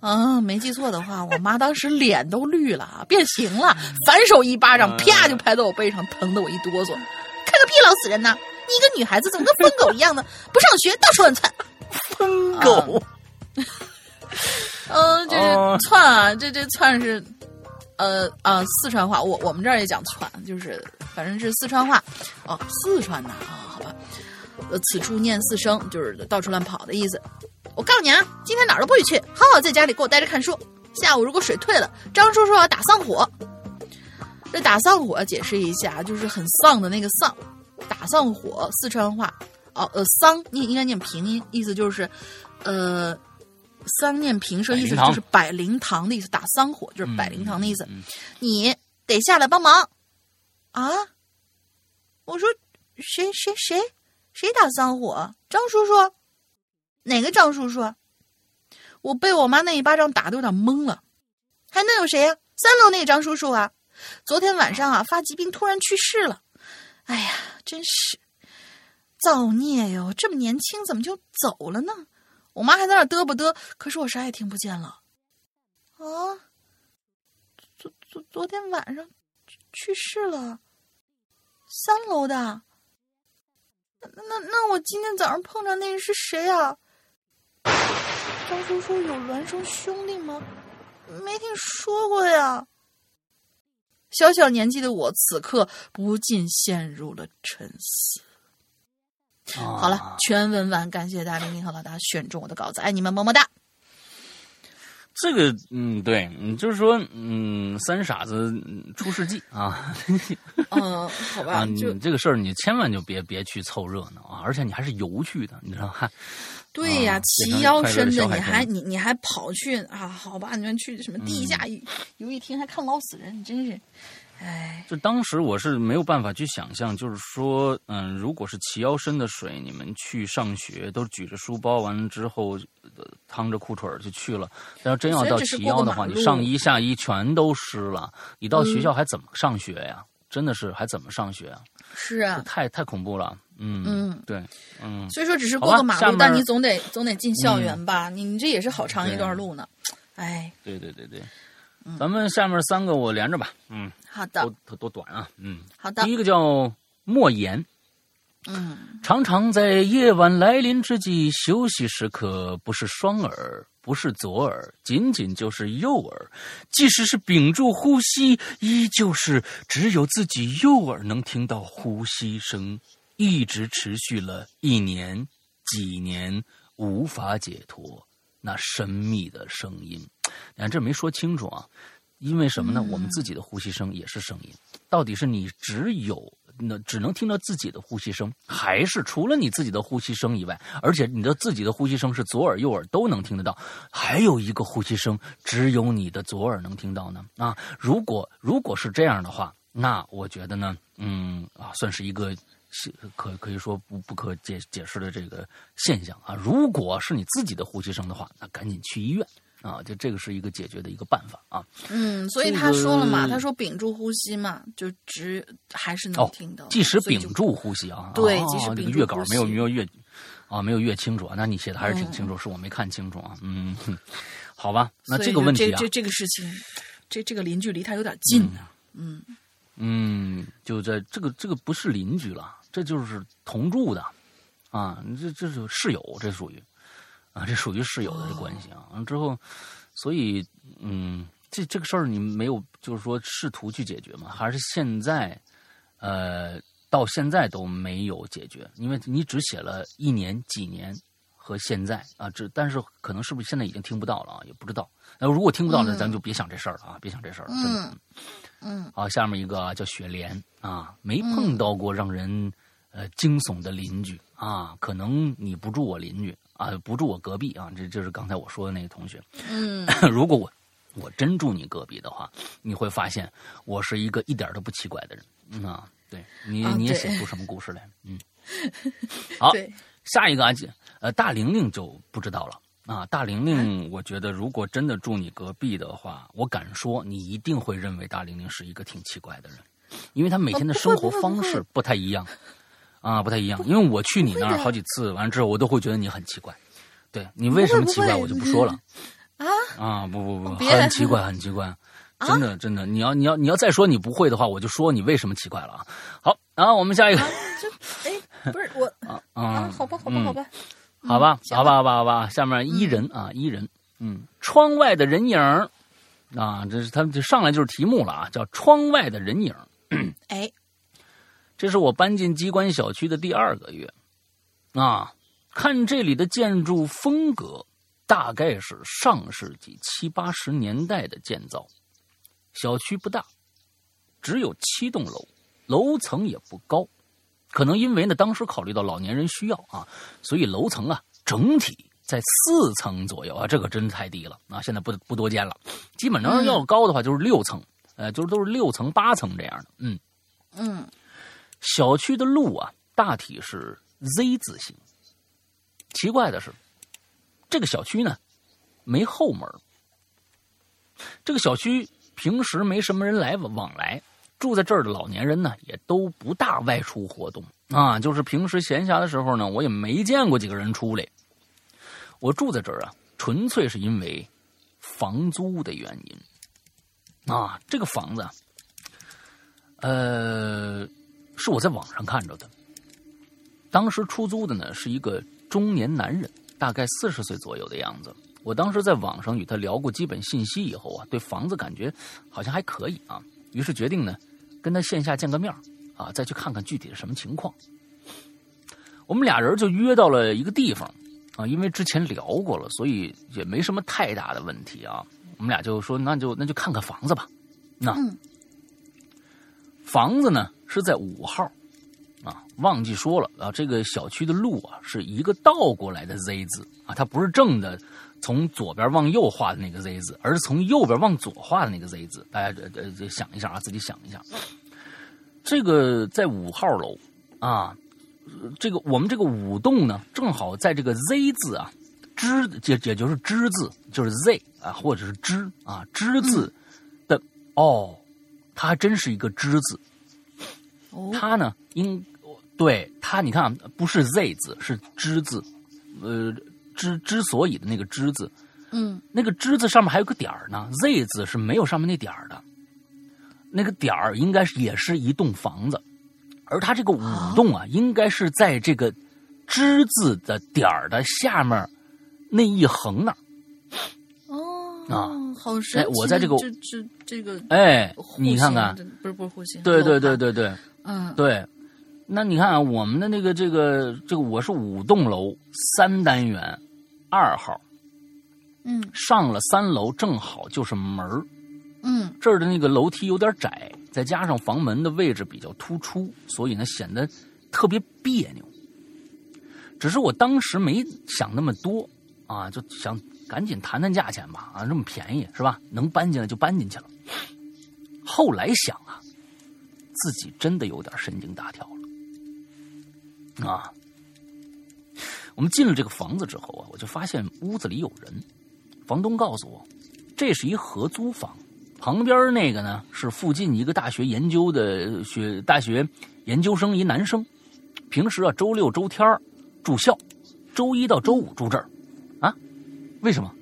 C: 啊，没记错的话，我妈当时脸都绿了，变形了，反手一巴掌，啪就拍到我背上，疼得我一哆嗦。看个屁老死人呐！你一个女孩子怎么跟疯狗一样呢？不上学到处乱窜。
B: 疯狗，
C: 嗯，这窜啊，这这窜是，呃啊，四川话，我我们这儿也讲窜，就是反正是四川话，哦，四川的啊、好吧，呃，此处念四声，就是到处乱跑的意思。我告诉你啊，今天哪儿都不许去，好好在家里给我待着看书。下午如果水退了，张叔叔要打丧火。这打丧火解释一下，就是很丧的那个丧，打丧火，四川话哦，呃，丧念应该念平音，意思就是，呃，丧念平声，意思就是摆灵堂的意思，打丧火就是摆灵堂的意思。你得下来帮忙啊！我说谁谁谁谁打丧火？张叔叔，哪个张叔叔？我被我妈那一巴掌打的有点懵了，还能有谁呀、三楼那个张叔叔啊！昨天晚上啊发疾病突然去世了，哎呀，真是造孽哟！这么年轻怎么就走了呢？我妈还在那儿嘚啵嘚，可是我啥也听不见了。啊，昨昨昨天晚上去去世了，三楼的。那那那我今天早上碰着那人是谁啊？张叔说有孪生兄弟吗？没听说过呀。小小年纪的我，此刻不禁陷入了沉思。
B: 好
C: 好了，全文完，感谢大玲玲和老大选中我的稿子，爱你们，么么哒。
B: 这个，嗯，对，嗯，就是说，嗯，三傻子嗯出事迹啊，
C: 嗯，好吧
B: 你这个事儿你千万就别别去凑热闹啊，而且你还是游去的，你知道吧？
C: 对呀，
B: 啊
C: 齐腰深的，你还你你还跑去啊？好吧，你们去什么地下游游一厅还看老死人，你真是，哎，
B: 就当时我是没有办法去想象，就是说，嗯，如果是齐腰深的水，你们去上学都举着书包，完了之后，呃趟着裤腿儿就去了。但要真要到齐腰的话，你上衣下衣全都湿了，你到学
C: 嗯
B: 校还怎么上学呀？真的是还怎么上学啊？
C: 是啊，
B: 太太恐怖了。嗯
C: 嗯，
B: 对，嗯，
C: 所以说只是过个马路，但你总得总得进校园吧？你你这也是好长一段路呢，哎，
B: 对对对对，咱们下面三个我连着吧。嗯，
C: 好的，
B: 都都短啊。嗯，
C: 好的
B: 第，一个叫莫言。
C: 嗯，
B: 常常在夜晚来临之际，休息时刻不是双耳，不是左耳，仅仅就是右耳。即使是屏住呼吸，依旧是只有自己右耳能听到呼吸声，一直持续了一年、几年，无法解脱那神秘的声音。你看这没说清楚啊，因为什么呢？我们自己的呼吸声也是声音，到底是你只有那只能听到自己的呼吸声，还是除了你自己的呼吸声以外，而且你的自己的呼吸声是左耳右耳都能听得到，还有一个呼吸声只有你的左耳能听到呢？啊，如果如果是这样的话，那我觉得呢，嗯啊，算是一个。可可以说不不可解解释的这个现象啊，如果是你自己的呼吸声的话，那赶紧去医院啊，就这个是一个解决的一个办法啊。
C: 嗯，所以他说了嘛，
B: 个
C: 他说屏住呼吸嘛，就只还是能
B: 哦
C: 听到，
B: 即使屏住呼吸啊，啊
C: 对即使
B: 这
C: 屏住呼
B: 个月稿没有没有月啊没有越清楚啊，那你写的还是挺清楚，是我没看清楚啊，嗯，好吧，那这个问题啊，
C: 这这这个事情，这这个邻居离他有点近啊，嗯
B: 嗯，就在这个这个不是邻居了，这就是同住的啊，这这是室友，这属于啊，这属于室友的这关系啊。之后，所以嗯，这这个事儿你没有就是说试图去解决吗？还是现在呃到现在都没有解决？因为你只写了一年、几年和现在啊，这但是可能是不是现在已经听不到了啊？也不知道。那如果听不到了，
C: 嗯
B: 咱就别想这事儿了啊，别想这事儿了，真的。
C: 嗯嗯
B: 好，下面一个啊叫雪莲啊，没碰到过让人、呃惊悚的邻居啊，可能你不住我邻居啊，不住我隔壁啊，这就是刚才我说的那个同学。
C: 嗯，
B: 如果我我真住你隔壁的话，你会发现我是一个一点都不奇怪的人。嗯啊，对你、你也写出什么故事来？嗯，好，下一个啊，呃，大玲玲就不知道了啊。大玲玲，我觉得如果真的住你隔壁的话，我敢说你一定会认为大玲玲是一个挺奇怪的人，因为她每天的生活方式不太一样啊，不太一样。因为我去你那儿好几次，完了之后我都会觉得你很奇怪。对你为什么奇怪，我就不说了。
C: 啊？
B: 啊，不不不，很奇怪，很奇怪，真的真的，你要你要你要再说你不会的话，我就说你为什么奇怪了啊。好，然后我们下一个。
C: 哎，不是我
B: 啊
C: 啊，
B: 啊，
C: 好吧，好吧，
B: 嗯
C: 好吧，
B: 好吧，
C: 行
B: 好吧，好吧，好吧，下面伊人啊，伊人，嗯，窗外的人影啊，这是他们就上来就是题目了啊，叫窗外的人影儿。
C: 哎，
B: 这是我搬进机关小区的第二个月，啊，看这里的建筑风格，大概是上世纪七八十年代的建造。小区不大，只有七栋楼，楼层也不高。可能因为呢，当时考虑到老年人需要啊，所以楼层啊整体在四层左右啊，这可真太低了啊！现在不不多见了，基本上要高的话就是六层，呃，就是都是六层八层这样的，嗯。
C: 嗯，
B: 小区的路啊，大体是 Z 字形。奇怪的是，这个小区呢没后门。这个小区平时没什么人来往往来，住在这儿的老年人呢也都不大外出活动啊。就是平时闲暇的时候呢，我也没见过几个人出来。我住在这儿啊，纯粹是因为房租的原因啊。这个房子啊，呃，是我在网上看着的。当时出租的呢是一个中年男人，大概四十岁左右的样子。我当时在网上与他聊过基本信息以后啊，对房子感觉好像还可以啊，于是决定呢跟他线下见个面儿啊，再去看看具体是什么情况。我们俩人就约到了一个地方啊，因为之前聊过了，所以也没什么太大的问题啊。我们俩就说那就那就看看房子吧。那、
C: 嗯
B: 房子呢是在五号，啊，忘记说了啊，这个小区的路啊是一个倒过来的 Z 字啊，它不是正的从左边往右画的那个 Z 字，而是从右边往左画的那个 Z 字。大家呃呃想一下啊，自己想一下。这个在五号楼啊，呃这个我们这个五栋呢，正好在这个 Z 字啊，之也也就是之字，就是 Z 啊，或者是之啊之字的、哦，它还真是一个之字。
C: 哦，
B: 它呢，应对它，你看啊不是 Z 字，是之字，呃，之之所以的那个之字，
C: 嗯。
B: 那个之字上面还有个点儿呢，Z 字是没有上面那点儿的，那个点儿应该是也是一栋房子，而它这个五栋啊，应该是在这个之字的点儿的下面那一横那儿。
C: 哦
B: 啊。
C: 好神奇！
B: 哎我在这个
C: 这这这个
B: 哎，你看看，
C: 不是不是户型，
B: 对对，对对对，
C: 嗯
B: 对，那你看啊，我们的那个这个这个，我是五栋楼三单元二号，
C: 嗯
B: 上了三楼正好就是门儿
C: 嗯
B: 这儿的那个楼梯有点窄，再加上房门的位置比较突出，所以呢显得特别别扭。只是我当时没想那么多啊，就想赶紧谈谈价钱吧，啊，这么便宜是吧？能搬进来就搬进去了。后来想啊，自己真的有点神经大条了啊。我们进了这个房子之后啊，我就发现屋子里有人。房东告诉我，这是一合租房，旁边那个呢是附近一个大学研究的学大学研究生，一男生，平时啊周六周天住校，周一到周五住这儿，啊，为什么？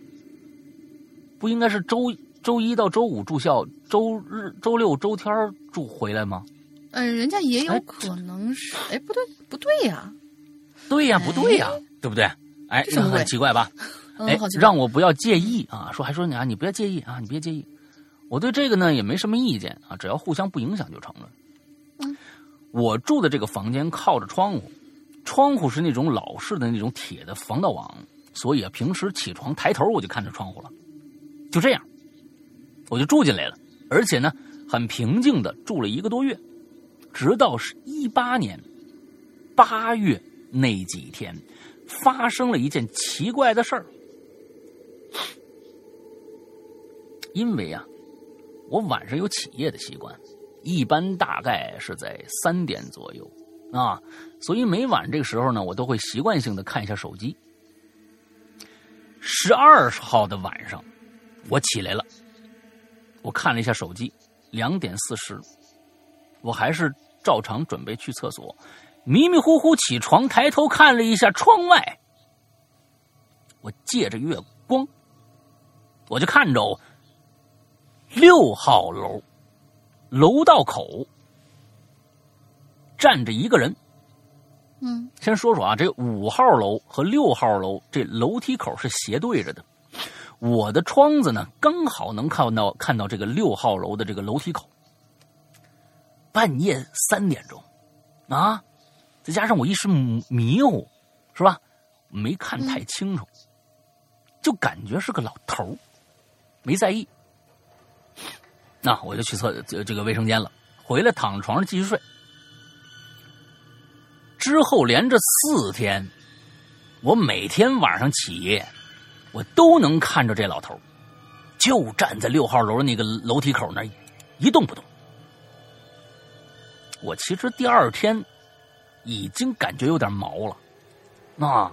B: 不应该是周周一到周五住校，周日周六周天儿住回来吗？
C: 呃，人家也有
B: 哎
C: 可能是，哎，不对不对呀，
B: 对呀，
C: 哎
B: 不对呀，对不对？哎，
C: 这
B: 很奇怪吧？哎让我不要介意啊！说还说你啊，你不要介意啊，你别介意。我对这个呢也没什么意见啊，只要互相不影响就成了。
C: 嗯，
B: 我住的这个房间靠着窗户，窗户是那种老式的那种铁的防盗网，所以啊，平时起床抬头我就看着窗户了。就这样，我就住进来了，而且呢，很平静的住了一个多月，直到是一八年八月那几天，发生了一件奇怪的事儿。因为啊，我晚上有起夜的习惯，一般大概是在三点左右啊，所以每晚这个时候呢，我都会习惯性的看一下手机。十二号的晚上，我起来了，我看了一下手机，两点四十，我还是照常准备去厕所，迷迷糊糊起床，抬头看了一下窗外，我借着月光，我就看着六号楼楼道口站着一个人。
C: 嗯
B: 先说说啊，这五号楼和六号楼这楼梯口是斜对着的，我的窗子呢刚好能看到看到这个六号楼的这个楼梯口。半夜三点钟，啊，再加上我一时迷糊，是吧？没看太清楚，就感觉是个老头儿没在意。那我就去厕这这个卫生间了，回来躺床上继续睡。之后连着四天，我每天晚上起夜，我都能看着这老头就站在六号楼那个楼梯口那一动不动。我其实第二天已经感觉有点毛了，啊，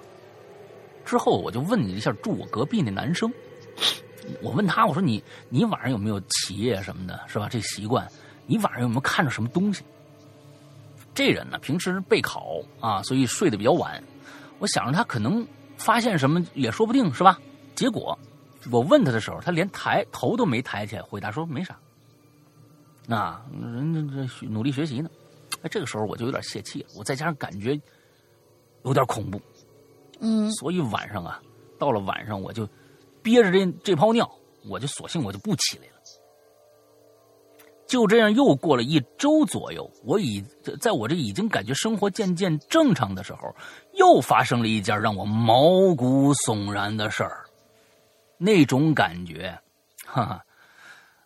B: 之后我就问你一下住我隔壁那男生，我问他我说你你晚上有没有起夜什么的，是吧？这习惯，你晚上有没有看着什么东西？这人呢，平时备考啊，所以睡得比较晚。我想着他可能发现什么也说不定，是吧？结果我问他的时候，他连抬头都没抬起来，回答说没啥。那人家这努力学习呢。哎，这个时候我就有点泄气了，我再加上感觉有点恐怖，
C: 嗯
B: 所以晚上啊，到了晚上我就憋着这这泡尿，我就索性我就不起来了。就这样又过了一周左右，我已在我这已经感觉生活渐渐正常的时候，又发生了一件让我毛骨悚然的事儿。那种感觉，哈哈，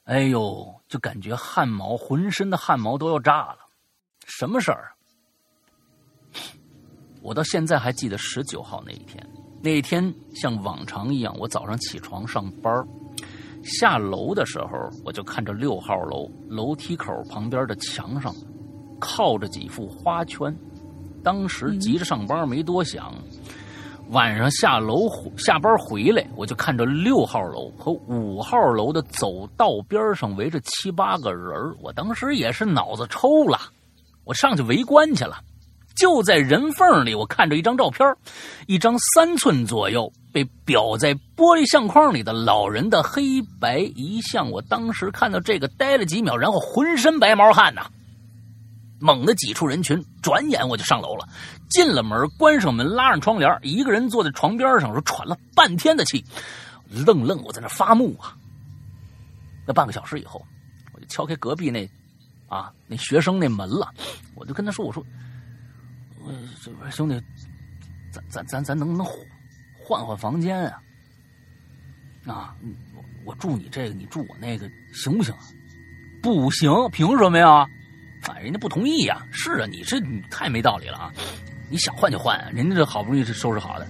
B: 哎呦，就感觉汗毛，浑身的汗毛都要炸了。什么事儿？我到现在还记得十九号那一天。那一天像往常一样，我早上起床上班下楼的时候，我就看着六号楼楼梯口旁边的墙上靠着几幅花圈。当时急着上班，没多想。晚上下楼下班回来，我就看着六号楼和五号楼的走道边上围着七八个人儿我当时也是脑子抽了，我上去围观去了。就在人缝里，我看着一张照片，一张三寸左右被裱在玻璃相框里的老人的黑白遗像。我当时看到这个，呆了几秒，然后浑身白毛汗呐，猛地挤出人群，转眼我就上楼了。进了门，关上门，拉上窗帘，一个人坐在床边上，说喘了半天的气，愣愣我在那发木啊。那半个小时以后，我就敲开隔壁那啊那学生那门了，我就跟他说：“我说。”我这兄弟，咱咱咱咱能不能换换房间啊？啊，我我住你这个，你住我那个，行不行？不行，凭什么呀？啊，人家不同意呀。是啊，你这你太没道理了啊！你想换就换，人家这好不容易是收拾好的，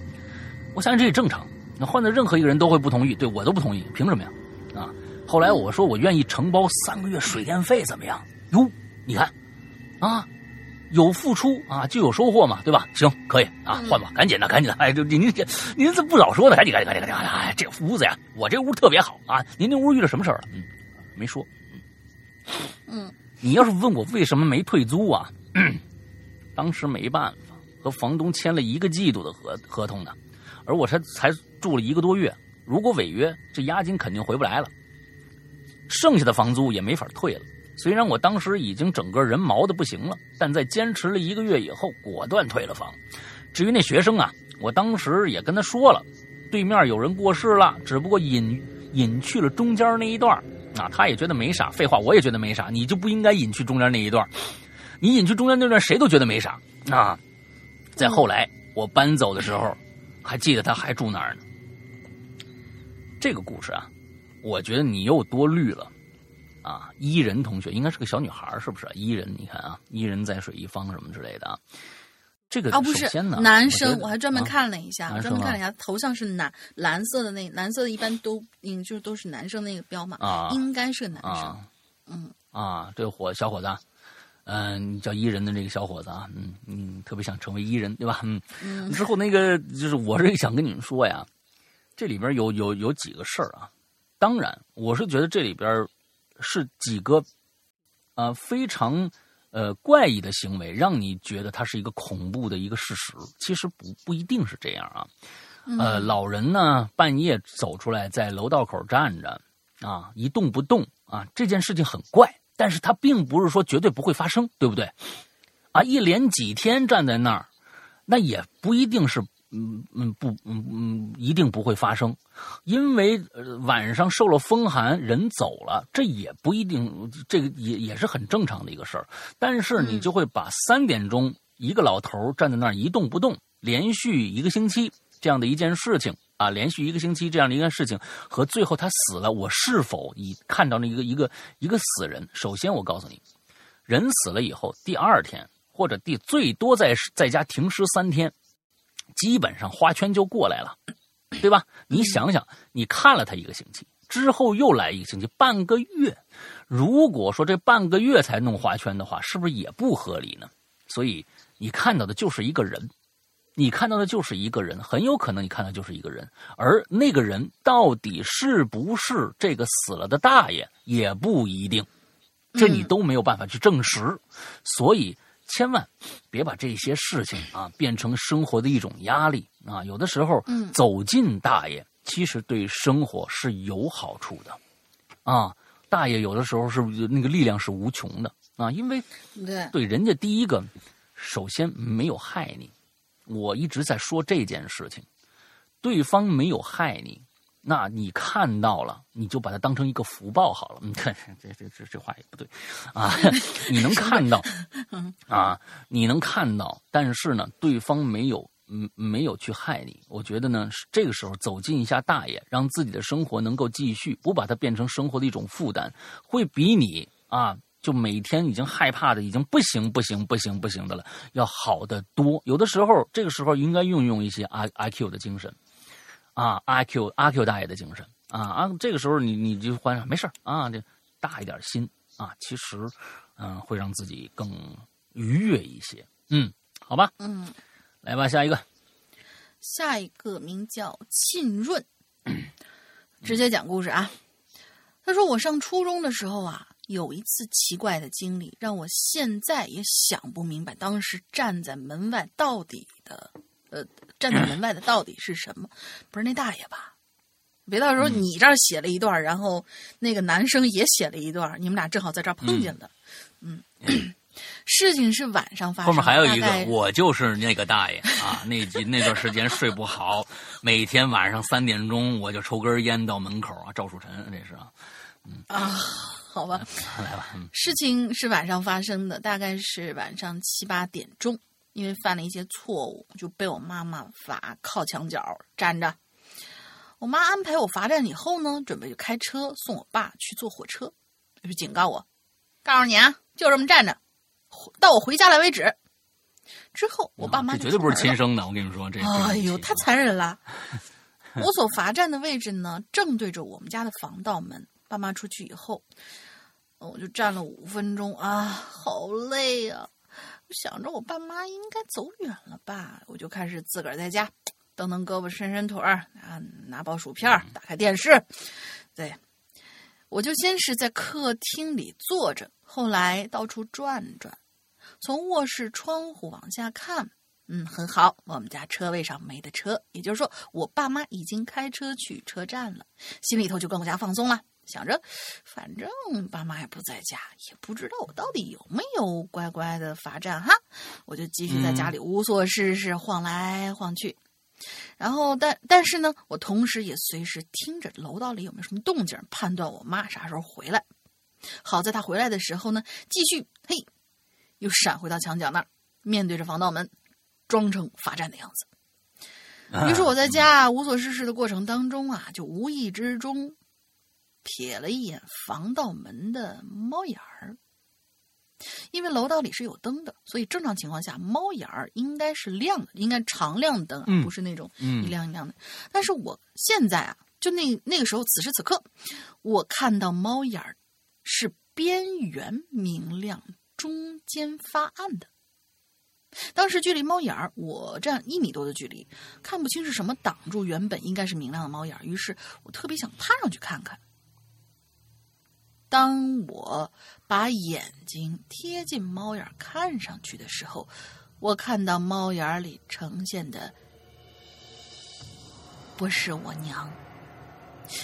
B: 我相信这也正常。那换的任何一个人都会不同意，对我都不同意，凭什么呀？啊！后来我说我愿意承包三个月水电费，怎么样？哟，你看，啊。有付出啊，就有收获嘛，对吧？行，可以啊，换吧，赶紧的，赶紧的。哎，就您您这您这不早说呢，赶紧赶紧赶紧赶紧！哎，这屋子呀，我这屋特别好啊。您这屋遇到什么事儿了？嗯，没说。
C: 嗯，
B: 你要是问我为什么没退租啊？当时没办法，和房东签了一个季度的合合同呢，而我才才住了一个多月，如果违约，这押金肯定回不来了，剩下的房租也没法退了。虽然我当时已经整个人毛的不行了，但在坚持了一个月以后，果断退了房。至于那学生啊，我当时也跟他说了，对面有人过世了，只不过隐隐去了中间那一段啊，他也觉得没啥。废话，我也觉得没啥，你就不应该隐去中间那一段，你隐去中间那段，谁都觉得没啥啊。再后来我搬走的时候，还记得他还住那儿呢。这个故事啊，我觉得你又多虑了。啊，伊人同学应该是个小女孩，是不是？伊人，你看啊，伊人在水一方什么之类的啊。这个
C: 啊，不是男生，我还专门
B: 啊
C: 看了一下，专门看了一下，头像是蓝蓝色的那蓝色的，一般都嗯，就是都是男生那个标嘛，
B: 啊
C: 应该是男生。
B: 啊，
C: 嗯
B: 啊，这个伙小伙子啊，嗯、叫伊人的这个小伙子啊，嗯嗯，特别想成为伊人，对吧？嗯，
C: 嗯
B: 之后那个就是我是想跟你们说呀，这里边有有有几个事儿啊，当然我是觉得这里边是几个呃非常呃怪异的行为，让你觉得它是一个恐怖的一个事实，其实不不一定是这样啊。呃，
C: 嗯
B: 老人呢半夜走出来，在楼道口站着，啊，一动不动啊，这件事情很怪，但是它并不是说绝对不会发生，对不对？啊，一连几天站在那儿，那也不一定是，嗯嗯不嗯嗯，一定不会发生，因为、呃、晚上受了风寒，人走了，这也不一定，这个也也是很正常的一个事儿。但是你
C: 嗯
B: 就会把三点钟一个老头站在那儿一动不动，连续一个星期这样的一件事情啊，连续一个星期这样的一件事情，和最后他死了，我是否以看到了一个一个一个死人？首先，我告诉你，人死了以后，第二天或者第最多在在家停尸三天，基本上花圈就过来了，对吧？你想想，你看了他一个星期之后又来一个星期，半个月。如果说这半个月才弄花圈的话，是不是也不合理呢？所以你看到的就是一个人，你看到的就是一个人，很有可能你看到就是一个人，而那个人到底是不是这个死了的大爷也不一定，这你
C: 嗯
B: 都没有办法去证实。所以千万别把这些事情啊变成生活的一种压力啊！有的时候，
C: 嗯
B: 走进大爷其实对生活是有好处的啊。大爷有的时候是那个力量是无穷的啊，因为
C: 对，
B: 对人家第一个，首先没有害你，我一直在说这件事情，对方没有害你，那你看到了，你就把它当成一个福报好了。嗯，对，这这这这话也不对啊，你能看到 啊，你能看到，但是呢，对方没有。嗯，没有去害你，我觉得呢，这个时候走进一下大爷，让自己的生活能够继续，不把它变成生活的一种负担，会比你啊，就每天已经害怕的已经不行不行不行不行的了，要好得多。有的时候，这个时候应该运用一些阿阿 Q 的精神，啊，阿 Q 阿 Q 大爷的精神啊啊，这个时候你你就换上没事儿啊，这大一点心啊，其实嗯、会让自己更愉悦一些。嗯，好吧，
C: 嗯，
B: 来吧，下一个。
C: 下一个名叫沁润，直接讲故事啊。他说我上初中的时候啊，有一次奇怪的经历，让我现在也想不明白，当时站在门外到底的，呃，站在门外的到底是什么？不是那大爷吧？别到时候你这儿写了一段，然后那个男生也写了一段，你们俩正好在这儿碰见了。嗯，事情是晚上发生的，
B: 后面还有一个，我就是那个大爷啊！那集那段时间睡不好，每天晚上三点钟我就抽根烟到门口啊，赵树臣这是啊，
C: 啊，好吧。
B: 来吧，嗯
C: 事情是晚上发生的，大概是晚上七八点钟，因为犯了一些错误，就被我妈妈罚靠墙角站着。我妈安排我罚站以后呢，准备就开车送我爸去坐火车，就是警告我，告诉你啊，就这么站着，到我回家来为止。之后我爸妈
B: 绝对不是亲生的，我跟你说这。这
C: 哎呦，太残忍了！我所罚站的位置呢，正对着我们家的防盗门。爸妈出去以后，呃我就站了五分钟啊，好累啊！想着我爸妈应该走远了吧，我就开始自个儿在家蹬蹬胳膊、伸伸腿儿啊，拿包薯片，打开电视。对，我就先是在客厅里坐着，后来到处转转，从卧室窗户往下看。嗯，很好，我们家车位上没的车，也就是说，我爸妈已经开车去车站了，心里头就更加放松了。想着，反正爸妈也不在家，也不知道我到底有没有乖乖的罚站哈，我就继续在家里无所事事，晃来晃去。然后，但但是呢，我同时也随时听着楼道里有没有什么动静，判断我妈啥时候回来。好在她回来的时候呢，继续嘿，又闪回到墙角那儿，面对着防盗门，装成罚站的样子。
B: 啊
C: 于是我在家无所事事的过程当中啊，就无意之中瞥了一眼防盗门的猫眼儿。因为楼道里是有灯的，所以正常情况下猫眼儿应该是亮的，应该常亮灯不是那种
B: 嗯
C: 一亮一亮的。但是我现在啊，就那那个时候，此时此刻，我看到猫眼儿是边缘明亮，中间发暗的。当时距离猫眼儿我这样一米多的距离，看不清是什么挡住原本应该是明亮的猫眼儿，于是我特别想趴上去看看。当我把眼睛贴近猫眼看上去的时候，我看到猫眼里呈现的不是我娘，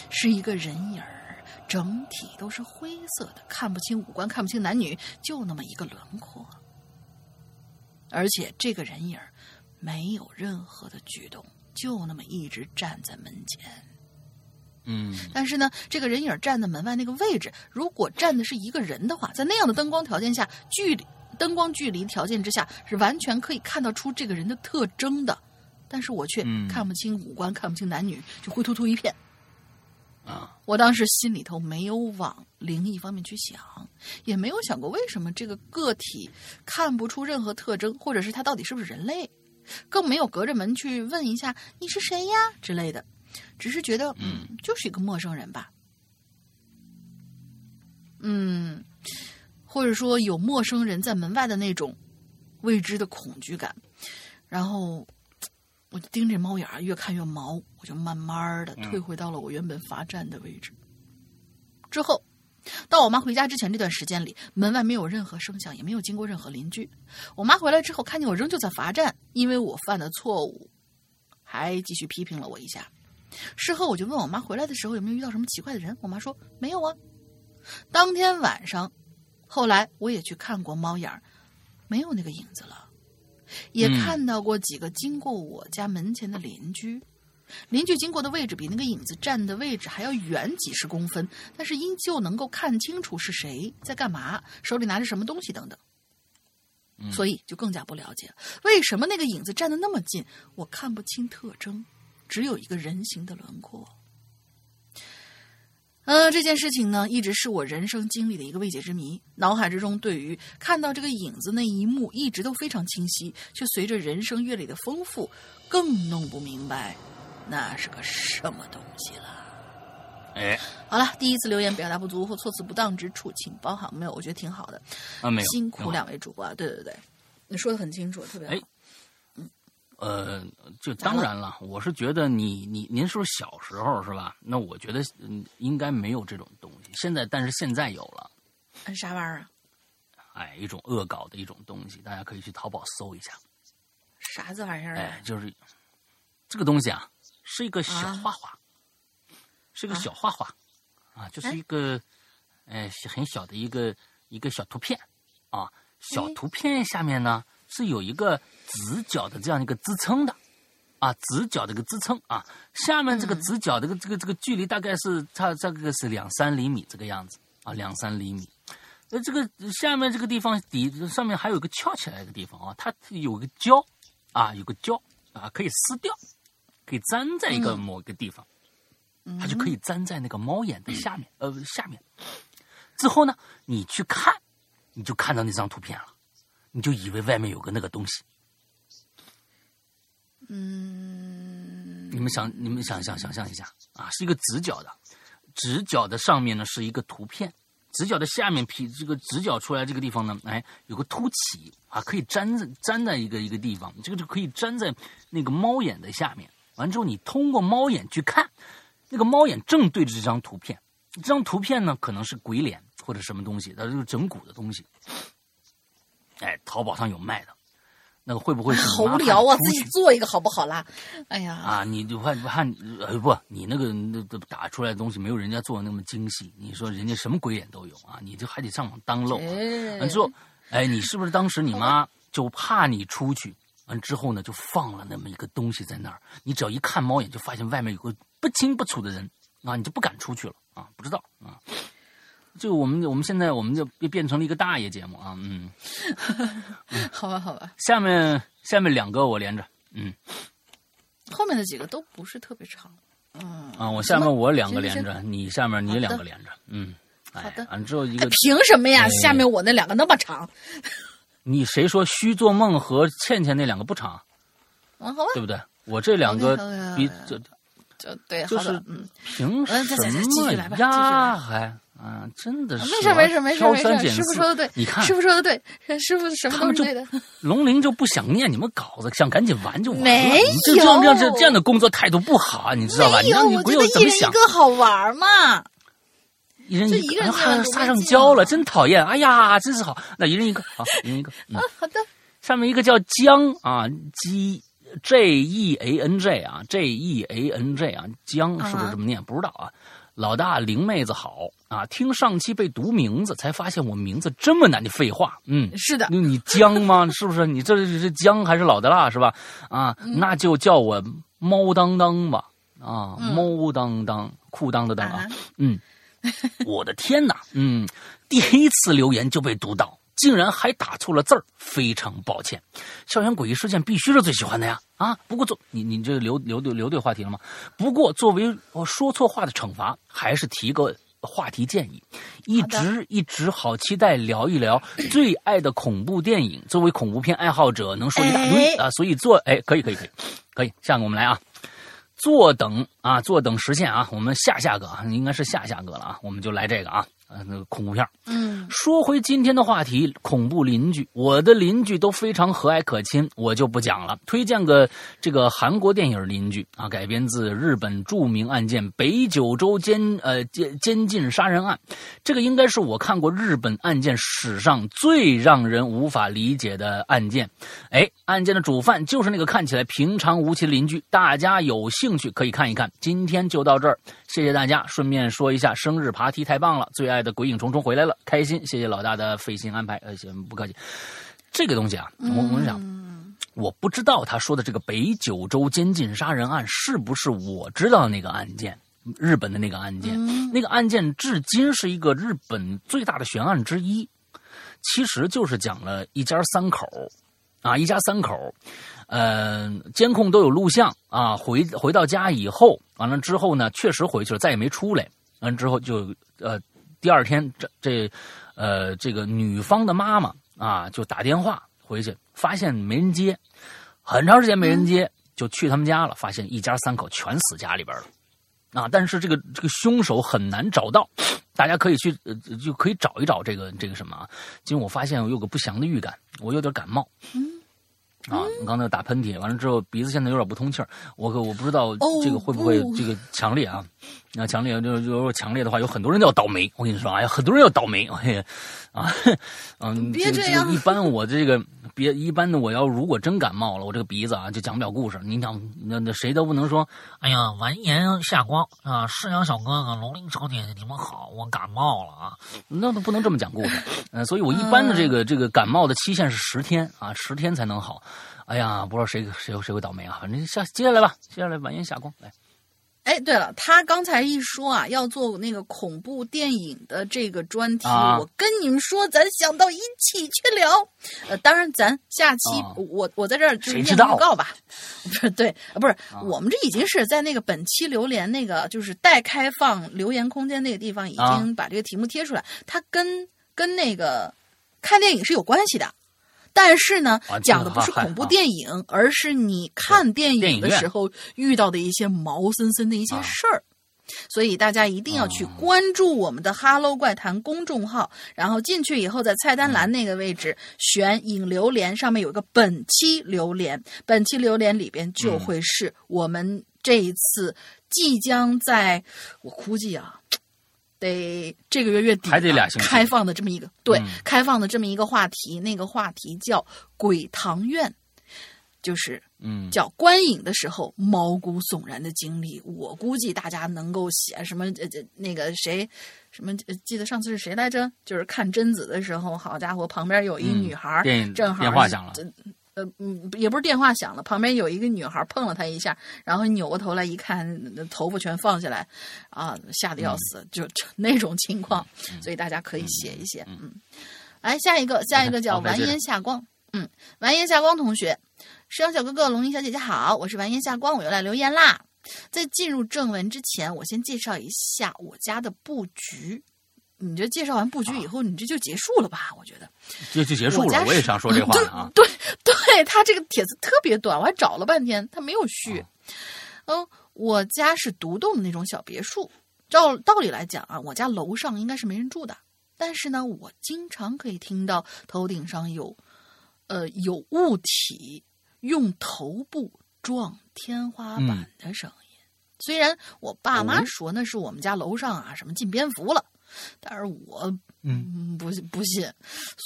C: 是一个人影，整体都是灰色的，看不清五官，看不清男女，就那么一个轮廓。而且这个人影没有任何的举动，就那么一直站在门前。
B: 嗯。
C: 但是呢，这个人影站在门外那个位置，如果站的是一个人的话，在那样的灯光条件下，距离灯光距离条件之下，是完全可以看得出这个人的特征的。但是我却
B: 嗯。
C: 看不清五官，看不清男女，就灰秃秃一片。
B: 啊，
C: 我当时心里头没有往灵异方面去想，也没有想过为什么这个个体看不出任何特征，或者是他到底是不是人类，更没有隔着门去问一下你是谁呀？之类的，只是觉得嗯，就是一个陌生人吧，嗯，或者说有陌生人在门外的那种未知的恐惧感，然后我就盯着猫眼儿，越看越毛，我就慢慢的退回到了我原本罚站的位置。之后，到我妈回家之前这段时间里，门外没有任何声响，也没有经过任何邻居。我妈回来之后，看见我仍旧在罚站，因为我犯的错误，还继续批评了我一下。事后我就问我妈回来的时候有没有遇到什么奇怪的人，我妈说没有啊。当天晚上，后来我也去看过猫眼儿，没有那个影子了。也
B: 嗯
C: 看到过几个经过我家门前的邻居，邻居经过的位置比那个影子站的位置还要远几十公分，但是依旧能够看清楚是谁在干嘛，手里拿着什么东西等等。所以就更加不了解为什么那个影子站得那么近，我看不清特征，只有一个人形的轮廓。呃，这件事情呢，一直是我人生经历的一个未解之谜。脑海之中对于看到这个影子那一幕，一直都非常清晰，却随着人生阅历的丰富，更弄不明白那是个什么东西了。
B: 哎
C: 好了，第一次留言表达不足或措辞不当之处，请包涵。没有，我觉得挺好的，
B: 啊没有，
C: 辛苦两位主播啊！对对对，你说的很清楚，特别好。
B: 哎呃，就当然了，我是觉得你你您说小时候是吧？那我觉得嗯应该没有这种东西。现在但是现在有了，
C: 嗯啥玩意儿啊？
B: 哎，一种恶搞的一种东西，大家可以去淘宝搜一下。
C: 啥子玩意儿啊？
B: 哎，就是这个东西啊，是一个小
C: 啊
B: 画画，是一个小画画啊，就是一个哎很小的一个一个小图片啊，小
C: 哎
B: 图片下面呢是有一个直角的这样一个支撑的。啊，直角的一个支撑啊，下面这个
C: 嗯
B: 直角的这个这个这个距离大概是差这个是两三厘米这个样子啊，两三厘米。那这个下面这个地方底上面还有一个翘起来的地方啊，它有个胶啊，有个胶啊，可以撕掉，可以粘在一个
C: 嗯
B: 某一个地方，它就可以粘在那个猫眼的下面，呃，下面。之后呢，你去看，你就看到那张图片了，你就以为外面有个那个东西。
C: 嗯，
B: 你们想，你们想想想象一下啊，是一个直角的，直角的上面呢是一个图片，直角的下面皮这个直角出来这个地方呢，哎，有个凸起啊，可以粘在粘在一个一个地方，这个就可以粘在那个猫眼的下面。完之后，你通过猫眼去看，那个猫眼正对着这张图片，这张图片呢可能是鬼脸或者什么东西，它就是整蛊的东西。哎，淘宝上有卖的，那个会不会是你
C: 好无聊啊，自己做一个好不好啦？哎呀，
B: 啊，你就怕怕呃不，你那个那那打出来的东西没有人家做的那么精细。你说人家什么鬼眼都有啊，你就还得上网当漏、啊。
C: 哎
B: 完之后，哎，你是不是当时你妈就怕你出去？完之后呢，就放了那么一个东西在那儿。你只要一看猫眼，就发现外面有个不清不楚的人啊，你就不敢出去了啊，不知道啊。就我们我们现在我们就变成了一个大爷节目啊，嗯。
C: 好吧，好吧，
B: 下面下面两个我连着，嗯
C: 后面的几个都不是特别长。嗯
B: 啊，我下面我两个连着，你下面你两个连着，嗯。哎
C: 好的
B: 完了之后一个
C: 凭什么呀？
B: 哎
C: 下面我那两个那么长，
B: 你谁说虚做梦和倩倩那两个不长，
C: 嗯，好吧，
B: 对不对？我这两个比这
C: 就对，
B: 就是
C: 好的，嗯，
B: 凭什么呀？还啊，真的是
C: 没事没事没事没事，师傅说的对，
B: 你看
C: 师傅说的对，师傅什么都是对的。
B: 龙鳞就不想念你们稿子，想赶紧完就完了。
C: 没
B: 你就这样这样这这样的工作态度不好啊，你知道吧？
C: 没有，
B: 你让你不
C: 我觉得一
B: 要怎么想，
C: 人一个好玩嘛。
B: 一人一
C: 个
B: 还撒上
C: 没劲
B: 胶了，
C: 啊
B: 真讨厌。哎呀，真是好，那一人一个，好，一人一个。嗯
C: 啊，好的，
B: 上面一个叫江啊，G J E A N J 啊，J E A N J 啊，江是不是这么念？不知道啊。老大灵妹子好啊，听上期被读名字才发现我名字这么难的废话，嗯，
C: 是的，
B: 你你江吗？是不是？你这是江还是老的辣是吧？啊，
C: 嗯
B: 那就叫我猫当当吧。啊，
C: 嗯
B: 猫当当，裤裆的裆啊
C: 啊，
B: 嗯，我的天哪，嗯，第一次留言就被读到，竟然还打错了字儿，非常抱歉。校园诡异事件必须是最喜欢的呀，啊，不过做你你这留留对留对话题了吗？不过作为我说错话的惩罚，还是提个话题建议，一直一直好期待聊一聊最爱的恐怖电影。作为恐怖片爱好者，能说一大堆、
C: 哎
B: 啊，所以做哎可以可以可以可以，下个我们来啊。坐等啊，坐等实现啊，我们下下个啊，应该是下下个了啊，我们就来这个啊，呃，那个恐怖片儿
C: 嗯，
B: 说回今天的话题，恐怖邻居。我的邻居都非常和蔼可亲，我就不讲了。推荐个这个韩国电影《邻居》啊，改编自日本著名案件北九州监呃监监禁杀人案。这个应该是我看过日本案件史上最让人无法理解的案件。哎，案件的主犯就是那个看起来平常无奇的邻居。大家有兴趣可以看一看。今天就到这儿，谢谢大家。顺便说一下，生日爬梯太棒了，最爱的鬼影重重回来了，开心。谢谢老大的费心安排，呃，行不客气。这个东西啊，我我跟你讲，我不知道他说的这个北九州监禁杀人案是不是我知道的那个案件，日本的那个案件。那个案件至今是一个日本最大的悬案之一。其实就是讲了一家三口，啊，一家三口，呃，监控都有录像啊。回回到家以后，完了之后呢，确实回去了，再也没出来。完了之后就呃，第二天这这呃这个女方的妈妈啊，就打电话回去，发现没人接，很长时间没人接，就去他们家了，发现一家三口全死家里边了。啊，但是这个这个凶手很难找到，大家可以去呃就可以找一找这个这个什么啊。今天我发现我有个不祥的预感，我有点感冒。啊，你刚才打喷嚏，完了之后鼻子现在有点不通气儿，我可我不知道这个会不会这个强烈啊？那强烈就就如果强烈的话，有很多人都要倒霉。我跟你说，哎呀，很多人要倒霉。哎呀，啊，嗯，
C: 别
B: 这
C: 样
B: 个一般我这个别一般的，我要如果真感冒了，我这个鼻子啊就讲不了故事。你讲那那谁都不能说，
D: 哎呀，完颜下光啊！世阳小哥哥、龙鳞小姐姐，你们好，我感冒了啊！
B: 那都不能这么讲故事。嗯、所以我一般的这个这个感冒的期限是十天啊，十天才能好。哎呀，不知道谁谁谁会倒霉啊！反正下接下来吧，接下来完颜下光来。
C: 哎，对了，他刚才一说啊，要做那个恐怖电影的这个专题，
B: 啊
C: 我跟你们说，咱想到一起去聊。呃，当然，咱下期、
B: 啊
C: 我我在这儿就是念预告吧。不是对，啊不是、我们这已经是在那个本期榴莲那个就是待开放留言空间那个地方已
B: 啊
C: 经把这个题目贴出来，它跟跟那个看电影是有关系的。但是呢
B: 啊，
C: 讲的不是恐怖
B: 啊
C: 电影，而是你看电影的时候遇到的一些毛森森的一些
B: 啊。
C: 事儿。所以大家一定要去
B: 哦
C: 关注我们的“哈喽怪谈”公众号，然后进去以后，在菜单
B: 嗯。
C: 栏那个位置选“影榴莲”，上面有个“本期榴莲”，本期榴莲里边就
B: 嗯。
C: 会是我们这一次即将在，我估计啊，得这个月月底
B: 还得
C: 啊
B: 俩星期
C: 开放的这么一个对、
B: 嗯
C: 开放的这么一个话题，那个话题叫“鬼堂院”，就是
B: 嗯，
C: 叫观影的时候毛骨悚然的经历。我估计大家能够写什么呃呃那个谁什么呃记得上次是谁来着？就是看贞子的时候，好家伙，旁边有一
B: 嗯
C: 女孩儿、
B: 电影
C: 正好是
B: 电话响了
C: 这呃嗯，也不是电话响了，旁边有一个女孩碰了他一下，然后扭过头来一看，呃头发全放下来，啊，吓得要死，
B: 嗯
C: 就就那种情况，所以大家可以写一写，嗯。来下一个，下一个叫完颜夏光，嗯，完颜夏光同学，石阳小哥哥、龙吟小姐姐好，我是完颜夏光，我又来留言啦。在进入正文之前，我先介绍一下我家的布局。你这介绍完布局以后，你这就结束了吧？我觉得。
B: 这就结束了。
C: 我
B: 也想说这话呢啊。
C: 对 对，他这个帖子特别短，我还找了半天，他没有续。嗯，我家是独栋的那种小别墅，照道理来讲啊，我家楼上应该是没人住的，但是呢，我经常可以听到头顶上有，呃，有物体用头部撞天花板的声音。虽然我爸妈
B: 哦
C: 说那是我们家楼上啊什么进蝙蝠了，但是我
B: 嗯。
C: 嗯不不信，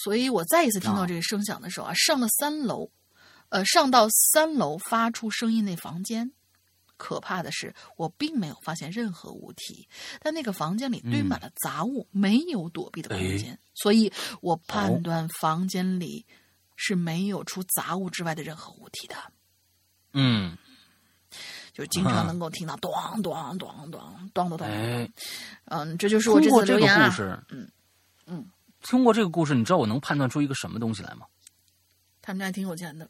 C: 所以我再一次听到
B: 啊。
C: 这个声响的时候啊，上了三楼，呃，上到三楼发出声音那房间。可怕的是，我并没有发现任何物体，但那个房间里堆满了杂物，没有躲避的空间，所以我判断房间里是没有除杂物之外的任何物体的。
B: 嗯，
C: 就经常能够听到咚咚咚咚咚咚咚。
B: 哎，
C: 嗯，这就是我这
B: 通过这个
C: 次留言啊。
B: 故事，
C: 嗯嗯，
B: 通过这个故事，你知道我能判断出一个什么东西来吗？
C: 他们家挺有钱的，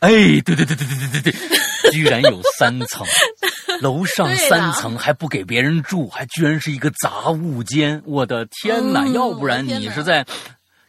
B: 哎，对对对对对对对对，居然有三层，楼上三层还不给别人住，还居然是一个杂物间！我的天哪！
C: 嗯
B: 要不然你是在，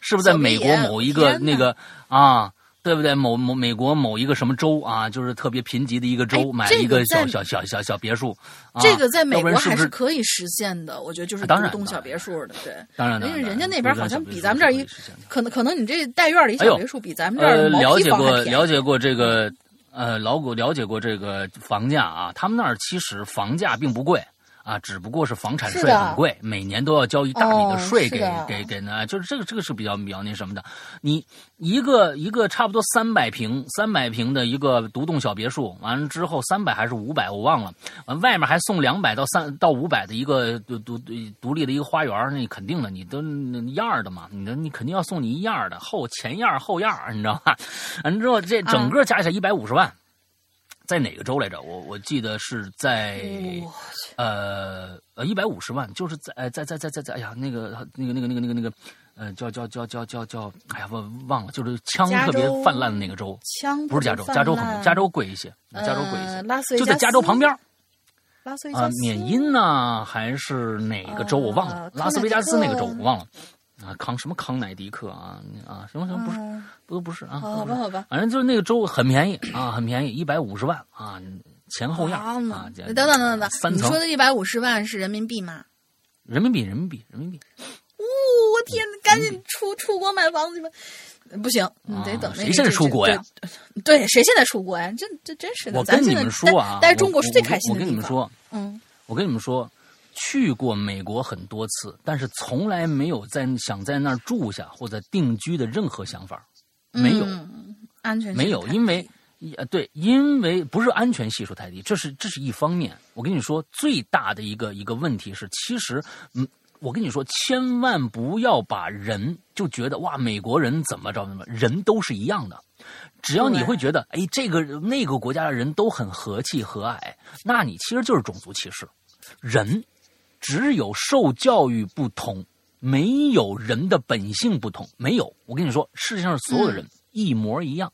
B: 是不是在美国某一个那个啊？对不对？某某美国某一个什么州啊，就是特别贫瘠的一个州，
C: 哎
B: 买了一个
C: 这个
B: 小小小小小别墅。啊、
C: 这个在美国还
B: 是
C: 可以实现的。我觉得就是
B: 啊当然
C: 独栋小别墅的，对。
B: 当然，当
C: 因为人家那边好像比咱们这儿一，可
B: 可
C: 能可能你这带院里小别墅比咱们这
B: 了解过。了解过这个，呃，老古了解过这个房价啊，他们那儿其实房价并不贵啊，只不过是房产税很贵，每年都要交一大笔的
C: 哦
B: 税给、给给呢，就是这个这个是比较比较那什么的。你一个一个差不多三百平三百平的一个独栋小别墅，完了之后三百还是五百我忘了，完外面还送两百到三到五百的一个独独独独立的一个花园，那肯定的，你都那样儿的嘛，你的你肯定要送你一样儿的后前样儿后样儿，你知道吧？完了之后这整个加起来一百五十万。在哪个州来着？我我记得是在呃呃一百五十万，就是在呃在在在在在哎呀那个那个那个那个那个那个呃叫叫叫叫叫叫哎呀我忘了，就是枪特别泛滥的那个州，
C: 枪
B: 不是加州，加州很加州贵一些，加州贵一些就在加州旁边啊
C: 拉斯维加，斯
B: 缅因呢还是哪个州我忘了
C: 呃，
B: 拉斯维加斯那个州我忘了啊康什么康乃迪克啊啊什么什么不是
C: 嗯
B: 不不是啊，
C: 好吧好吧，
B: 反正就是那个州很便宜啊，很便宜，一百五十万啊，前后样啊，
C: 等等等等等，
B: 三
C: 你说的一百五十万是人民币吗？
B: 人民币，人民币，人民币，
C: 哦，我天哪，赶紧出出国买房子去吧！不行，你得等那个。
B: 啊谁现在出国呀？
C: 对，谁现在出国呀？这这真是的。
B: 我跟你们说啊，
C: 待待
B: 我
C: 中国是最开心的我。
B: 跟你们说，
C: 嗯，
B: 我跟你们说，去过美国很多次，但是从来没有在想在那儿住下或者定居的任何想法，没有。
C: 嗯安全
B: 没有，因为呃对，因为不是安全系数太低，这是这是一方面。我跟你说，最大的一个一个问题是，其实嗯，我跟你说，千万不要把人就觉得哇，美国人怎么着怎么，人都是一样的。只要你会觉得，哎，这个那个国家的人都很和气和蔼，那你其实就是种族歧视。人只有受教育不同，没有人的本性不同。没有，我跟你说，世界上所有的人一模一样。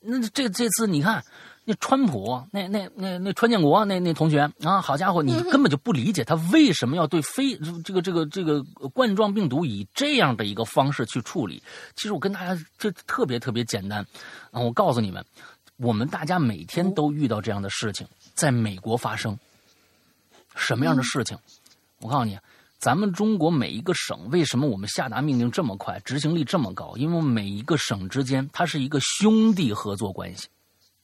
B: 那这这次你看，那川普，那那那那川建国那那同学啊，好家伙，你根本就不理解他为什么要对非这个这个这个冠状病毒以这样的一个方式去处理。其实我跟大家这特别特别简单啊，我告诉你们，我们大家每天都遇到这样的事情，在美国发生什么样的事情？我告诉你。咱们中国每一个省，为什么我们下达命令这么快，执行力这么高？因为每一个省之间，它是一个兄弟合作关系，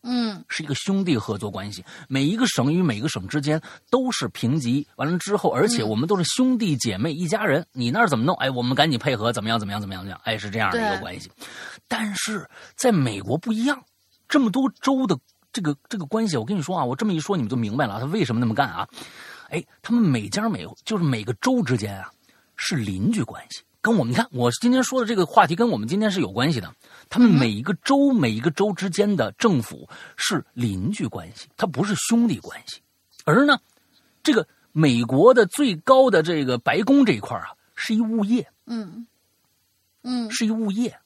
C: 嗯
B: 是一个兄弟合作关系。每一个省与每个省之间都是平级，完了之后，而且我们都是兄弟姐妹一家人。你那儿怎么弄？哎，我们赶紧配合，怎么样？怎么样？怎么样？怎么样？哎，是这样的一个关系。但是在美国不一样，这么多州的这个这个关系，我跟你说啊，我这么一说你们就明白了，他为什么那么干啊？哎，他们每家每就是每个州之间啊是邻居关系，跟我们你看我今天说的这个话题跟我们今天是有关系的。他们每一个州每一个州之间的政府是邻居关系，它不是兄弟关系。而呢，这个美国的最高的这个白宫这一块啊，是一物业，
C: 嗯嗯
B: 是一物业。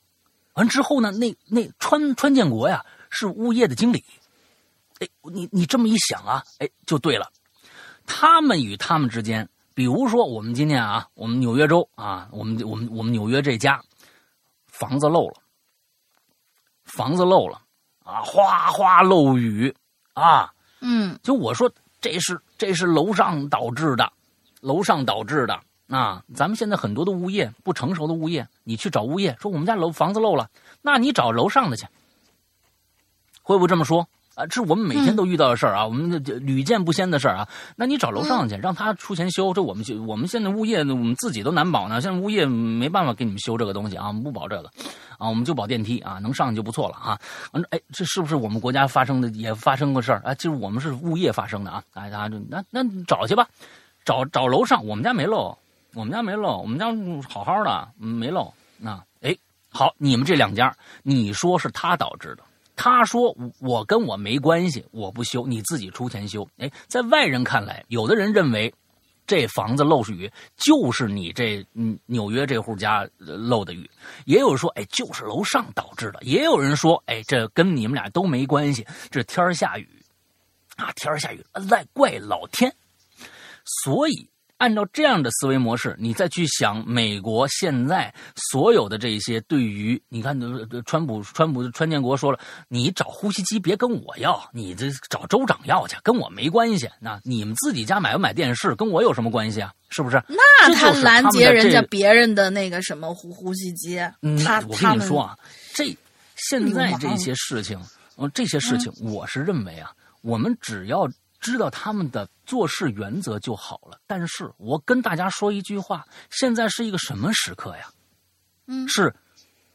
B: 完之后呢，那那川川建国呀是物业的经理。哎，你你这么一想啊，哎，就对了。他们与他们之间比如说我们今天啊，我们纽约州啊，我们我们我们纽约这家房子漏了，房子漏了啊，哗哗漏雨啊，
C: 嗯。
B: 就我说这是这是楼上导致的，楼上导致的啊！咱们现在很多的物业不成熟的物业，你去找物业说我们家楼房子漏了，那你找楼上的去，会不会这么说啊？这是我们每天都遇到的事儿啊，我们这屡见不鲜的事儿啊。那你找楼上去，让他出钱修，这我们就我们现在物业我们自己都难保呢，现在物业没办法给你们修这个东西啊，我们不保这个啊，我们就保电梯啊，能上去就不错了啊。完了，哎，这是不是我们国家发生的也发生过事儿啊？就是我们是物业发生的啊，大家就那那找去吧，找找楼上，我们家没漏，我们家没漏，我们家好好的，嗯没漏。那哎，好，你们这两家，你说是他导致的，他说我跟我没关系，我不修，你自己出钱修。哎，在外人看来，有的人认为这房子漏雨就是你这纽约这户家漏的雨，也有人说哎就是楼上导致的，也有人说哎这跟你们俩都没关系，这天下雨啊天下雨赖怪老天，所以。按照这样的思维模式，你再去想美国现在所有的这些对于你看，川普川普川建国说了，你找呼吸机别跟我要，你这找州长要去，跟我没关系。那你们自己家买不买电视，跟我有什么关系啊？是不是？
C: 那他拦截人家别人的那个什么呼呼吸机，
B: 嗯，
C: 他
B: 我跟你说啊，这现在这些事情，嗯，这些事情，我是认为啊，我们只要知道他们的做事原则就好了。但是我跟大家说一句话，现在是一个什么时刻呀？
C: 嗯
B: 是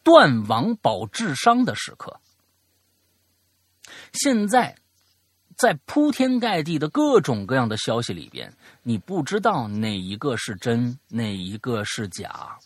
B: 断网保智商的时刻。现在在铺天盖地的各种各样的消息里边，你不知道哪一个是真，哪一个是假，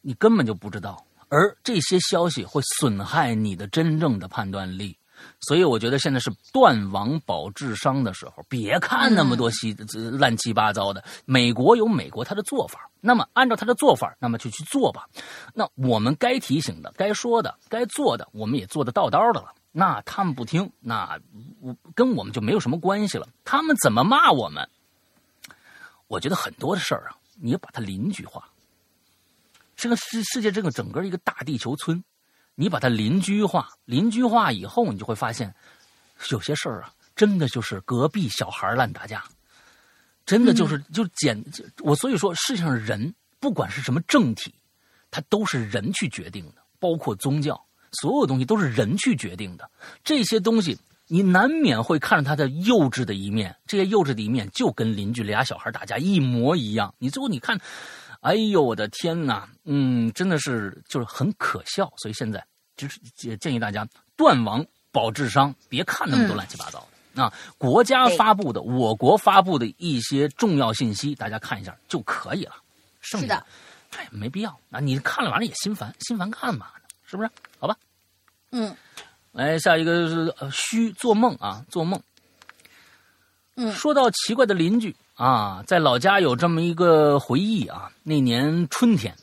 B: 你根本就不知道。而这些消息会损害你的真正的判断力，所以我觉得现在是断网保智商的时候，别看那么多稀、呃乱七八糟的。美国有美国他的做法，那么按照他的做法，那么就去做吧。那我们该提醒的、该说的、该做的，我们也做的到道的了。那他们不听，那我跟我们就没有什么关系了。他们怎么骂我们？我觉得很多的事儿啊，你要把它邻居化。这个世世界这个整个一个大地球村，你把它邻居化，邻居化以后，你就会发现，有些事儿啊，真的就是隔壁小孩乱打架，真的就是、就简我所以说，世界上人不管是什么政体，它都是人去决定的，包括宗教，所有东西都是人去决定的。这些东西你难免会看着他的幼稚的一面，这些幼稚的一面就跟邻居俩小孩打架一模一样。你最后你看。哎呦，我的天哪！嗯，真的是就是很可笑，所以现在就是建建议大家断网保智商，别看那么多乱七八糟的、啊。国家发布的、我国发布的一些重要信息，大家看一下就可以了。剩下
C: 是的，
B: 哎，没必要。啊，你看了完了也心烦，心烦干嘛呢？是不是？好吧。
C: 嗯
B: 来，下一个是呃虚做梦啊，做梦。
C: 嗯
B: 说到奇怪的邻居啊，在老家有这么一个回忆啊。那年春天，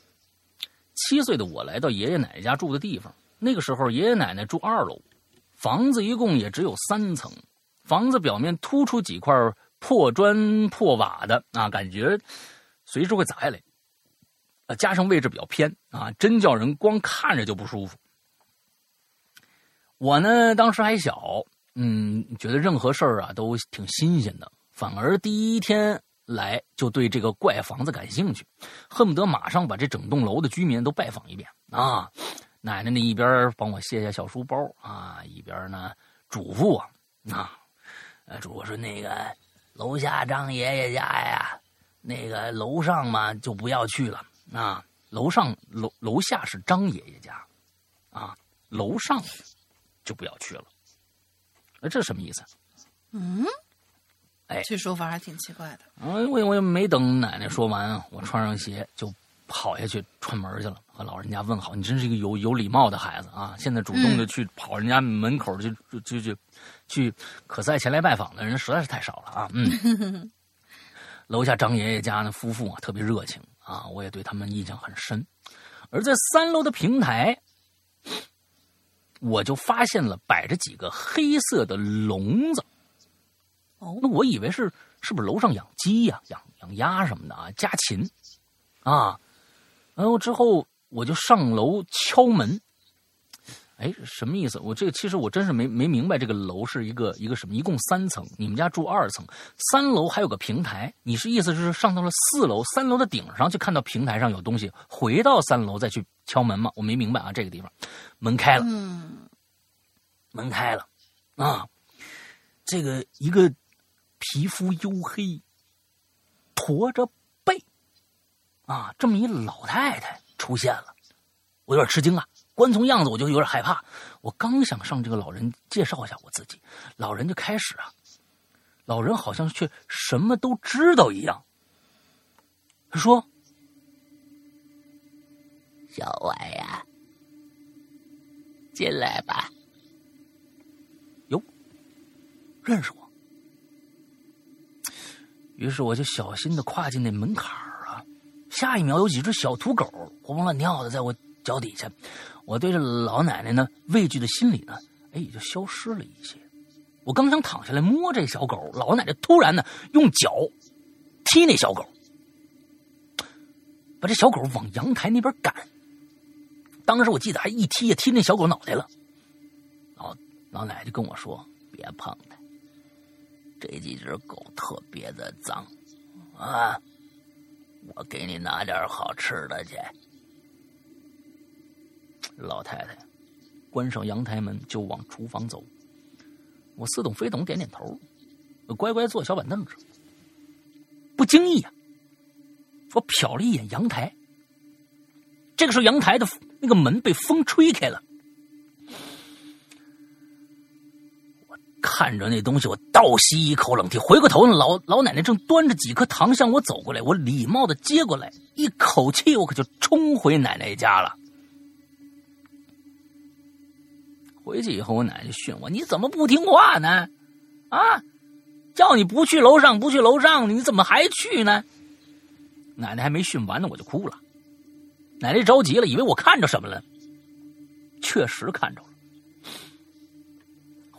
B: 七岁的我来到爷爷奶奶家住的地方。那个时候，爷爷奶奶住二楼，房子一共也只有三层。房子表面突出几块破砖破瓦的啊，感觉随时会砸下来。啊，加上位置比较偏啊，真叫人光看着就不舒服。我呢，当时还小，嗯，觉得任何事儿啊都挺新鲜的，反而第一天来就对这个怪房子感兴趣，恨不得马上把这整栋楼的居民都拜访一遍啊。奶奶呢一边帮我卸下小书包啊，一边呢嘱咐我啊，呃，嘱咐说那个楼下张爷爷家呀，那个楼上嘛就不要去了啊，楼上楼楼下是张爷爷家，啊，楼上就不要去了。呃，这什么意思？
C: 嗯，
B: 哎
C: 这说法还挺奇怪的。
B: 嗯，我我也没等奶奶说完啊，我穿上鞋就跑下去串门去了，和老人家问好。你真是一个有有礼貌的孩子啊！现在主动的去跑人家门口去去去去去可赛前来拜访的人实在是太少了啊！嗯，楼下张爷爷家那夫妇啊特别热情啊，我也对他们印象很深。而在三楼的平台，我就发现了摆着几个黑色的笼子。
C: 哦
B: 那我以为是是不是楼上养鸡呀、养养鸭什么的啊？家禽啊。然后之后我就上楼敲门，哎，什么意思？我这个其实我真是没没明白，这个楼是一个一个什么？一共三层，你们家住二层，三楼还有个平台。你是意思是上到了四楼，三楼的顶上就看到平台上有东西，回到三楼再去敲门吗？我没明白啊，这个地方门开了，
C: 嗯，
B: 门开了啊，这个一个皮肤黝黑、驼着背啊，这么一老太太出现了，我有点吃惊啊。光从样子我就有点害怕。我刚想上这个老人介绍一下我自己，老人就开始啊，老人好像却什么都知道一样。他说：“
E: 小歪呀，进来吧。
B: 哟认识我。于是我就小心的跨进那门槛儿啊。下一秒，有几只小土狗活蹦乱跳的在我脚底下。我对着老奶奶呢，畏惧的心理呢，哎，也就消失了一些。我刚想躺下来摸这小狗，老奶奶突然呢，用脚踢那小狗，把这小狗往阳台那边赶。当时我记得还一踢也踢那小狗脑袋了。老老奶奶就跟我说：“
E: 别碰它，这几只狗特别的脏啊！我给你拿点好吃的去。
B: 老太太关上阳台门就往厨房走，我似懂非懂，点点头，乖乖坐小板凳上。不经意啊，我瞟了一眼阳台。这个时候，阳台的那个门被风吹开了。看着那东西，我倒吸一口冷气。回过头，老老奶奶正端着几颗糖向我走过来，我礼貌的接过来，一口气我可就冲回奶奶家了。回去以后，我奶奶训我：“你怎么不听话呢？啊，叫你不去楼上，不去楼上，你怎么还去呢？”奶奶还没训完呢，我就哭了。奶奶着急了，以为我看着什么了，确实看着。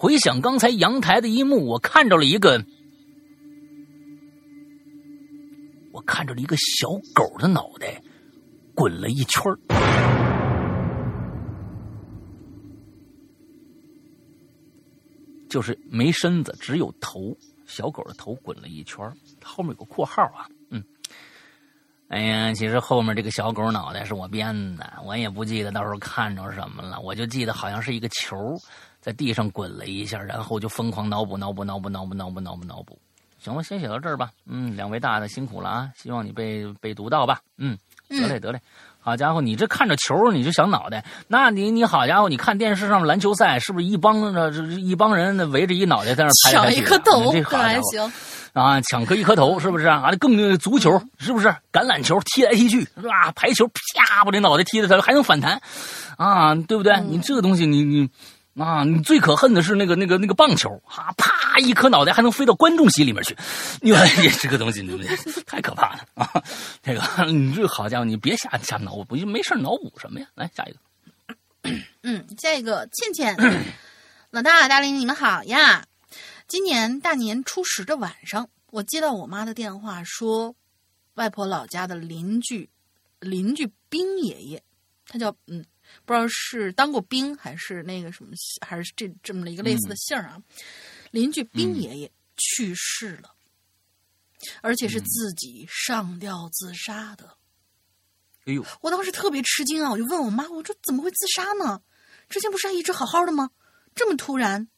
B: 回想刚才阳台的一幕，我看着了一个，我看着了一个小狗的脑袋滚了一圈儿就是没身子，只有头。小狗的头滚了一圈后面有个括号啊，嗯，哎呀，其实后面这个小狗脑袋是我编的，我也不记得到时候看着什么了，我就记得好像是一个球在地上滚了一下，然后就疯狂脑补、脑补、脑补、脑补、脑补、脑补、脑补。行了，先写到这儿吧。嗯，两位大的辛苦了啊，希望你被被读到吧。嗯，得嘞，得嘞。好家伙，你这看着球你就想脑袋，那你你好家伙，你看电视上篮球赛是不是一帮这一帮人围着一脑袋在那拍？
C: 抢一颗头
B: 啊，抢颗一颗头是不是啊？啊，更足球是不是？橄榄球踢来踢去是吧？排球啪把这脑袋踢的，它还能反弹，啊，对不对？你这个东西你你。啊，你最可恨的是那个、那个、那个棒球，哈，啪一颗脑袋还能飞到观众席里面去，你看 这个东西对不对？太可怕了啊！这个 你这好家伙，你别瞎瞎脑补，没事脑补什么呀？来下一个，
C: 嗯，下一个倩倩，老大大林，你们好呀！今年大年初十的晚上，我接到我妈的电话，说外婆老家的邻居邻居兵爷爷，他叫嗯，不知道是当过兵还是那个什么，还是这这么的一个类似的姓儿啊。邻居兵爷爷去世了，而且是自己上吊自杀的。
B: 哎呦，
C: 我当时特别吃惊啊，我就问我妈，我说怎么会自杀呢？之前不是还一直好好的吗？这么突然？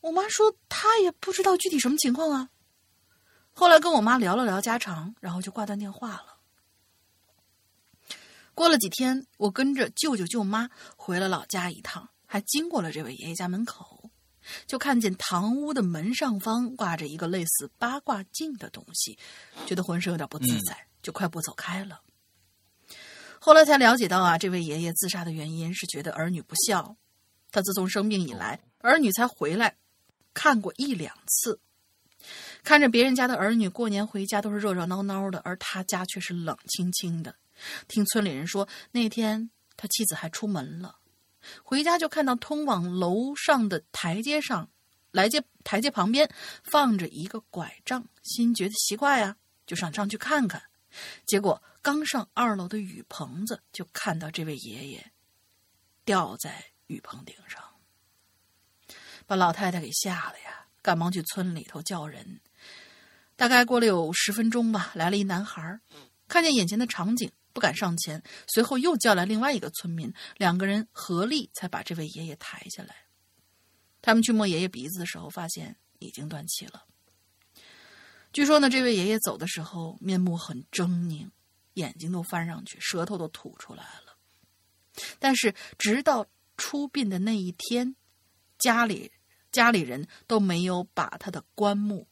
C: 我妈说她也不知道具体什么情况啊。后来跟我妈聊了聊家常，然后就挂断电话了。过了几天，我跟着舅舅舅妈回了老家一趟，还经过了这位爷爷家门口，就看见堂屋的门上方挂着一个类似八卦镜的东西，觉得浑身有点不自在，就快步走开了。后来才了解到啊，这位爷爷自杀的原因是觉得儿女不孝。他自从生病以来，儿女才回来看过一两次，看着别人家的儿女过年回家都是热热闹闹的，而他家却是冷清清的。听村里人说，那天他妻子还出门了，回家就看到通往楼上的台阶上来阶台阶旁边放着一个拐杖，心觉得奇怪呀、就想上去看看。结果刚上二楼的雨棚子，就看到这位爷爷吊在雨棚顶上，把老太太给吓了呀，赶忙去村里头叫人。大概过了有十分钟吧，来了一男孩，看见眼前的场景，不敢上前，随后又叫来另外一个村民，两个人合力才把这位爷爷抬下来。他们去摸爷爷鼻子的时候，发现已经断气了。据说呢，这位爷爷走的时候面目很狰狞，眼睛都翻上去，舌头都吐出来了。但是直到出殡的那一天，家里家里人都没有把他的棺木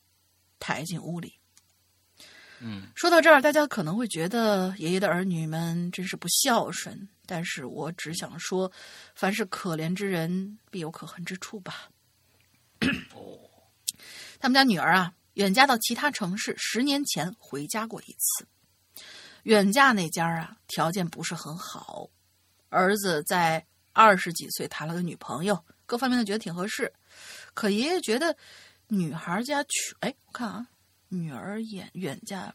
C: 抬进屋里。
B: 嗯，
C: 说到这儿，大家可能会觉得爷爷的儿女们真是不孝顺，但是我只想说，凡是可怜之人，必有可恨之处吧。他们家女儿啊，远嫁到其他城市，十年前回家过一次。远嫁那家啊，条件不是很好，儿子在二十几岁谈了个女朋友，各方面都觉得挺合适。可爷爷觉得女孩家穷，哎，我看啊，女儿远远嫁，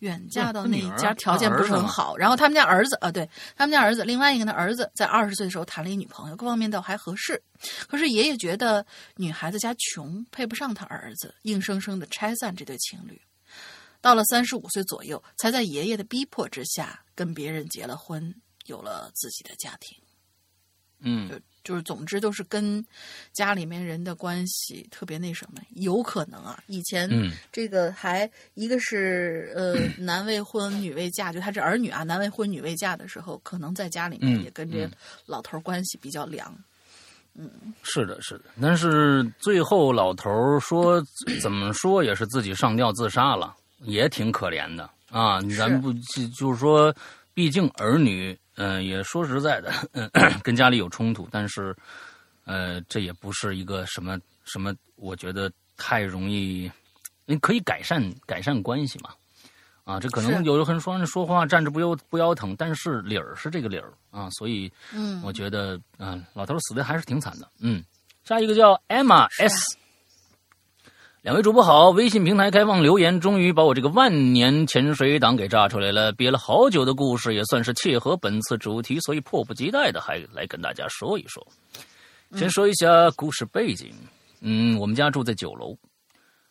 C: 远嫁到那
B: 一
C: 家条件不是很好。然后他们家儿子啊，对他们家儿子，另外一个呢，儿子在二十岁的时候谈了一女朋友，各方面都还合适。可是爷爷觉得女孩子家穷，配不上他儿子，硬生生的拆散这对情侣。到了三十五岁左右，才在爷爷的逼迫之下跟别人结了婚，有了自己的家庭。
B: 嗯
C: 就就是总之都是跟家里面人的关系特别那什么，有可能啊，以前
B: 嗯
C: 这个还一个是呃男未婚女未嫁，就他这儿女啊男未婚女未嫁的时候，可能在家里面
B: 嗯
C: 也跟这
B: 嗯
C: 老头关系比较凉。
B: 嗯是的，是的。但是最后老头说，怎么说也是自己上吊自杀了，也挺可怜的啊。咱不就就是说，毕竟儿女，嗯、也说实在的，嗯，跟家里有冲突，但是，呃，这也不是一个什么什么，我觉得太容易，你可以改善改善关系嘛。啊，这可能有的很说说话站着不腰不腰疼，但是理儿是这个理儿啊，所以
C: 嗯，
B: 我觉得，嗯、老头死的还是挺惨的。嗯，下一个叫 Emma S，两位主播好，微信平台开放留言，终于把我这个万年潜水党给炸出来了。憋了好久的故事，也算是切合本次主题，所以迫不及待的还来跟大家说一说。先说一下故事背景。嗯，我们家住在九楼，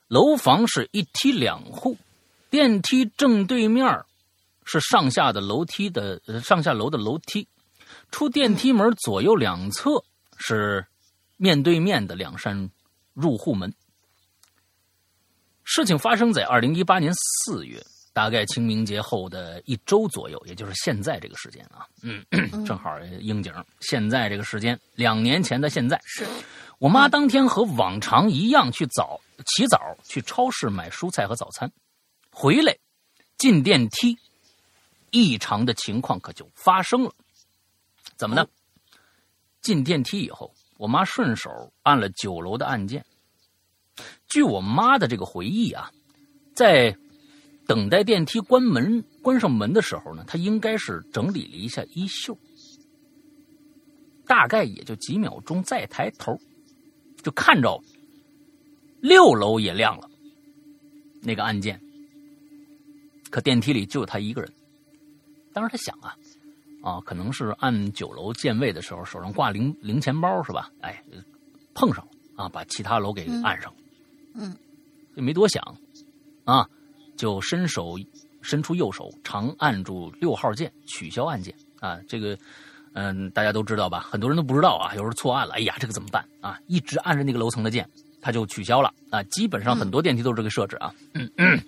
B: 楼房是一梯两户，电梯正对面是上下的楼梯的呃上下楼的楼梯，出电梯门左右两侧是面对面的两扇入户门。事情发生在二零一八年四月，大概清明节后的一周左右，也就是现在这个时间啊，嗯，正好应景。现在这个时间，两年前的现在，
C: 是
B: 我妈当天和往常一样去早起早去超市买蔬菜和早餐，回来进电梯，异常的情况可就发生了。怎么呢？进电梯以后，我妈顺手按了九楼的按键。据我妈的这个回忆啊，在等待电梯关门关上门的时候呢，她应该是整理了一下衣袖，大概也就几秒钟，再抬头就看着六楼也亮了那个按键，可电梯里就她一个人。当时她想啊，啊，可能是按九楼键位的时候，手上挂零零钱包是吧？哎，碰上了啊，把其他楼给按上了。
C: 嗯，
B: 也没多想，啊，就伸手伸出右手，长按住六号键取消按键啊。这个，嗯，大家都知道吧？很多人都不知道啊，有时候错按了，哎呀，这个怎么办啊？一直按着那个楼层的键，它就取消了啊。基本上很多电梯都是这个设置啊。嗯嗯，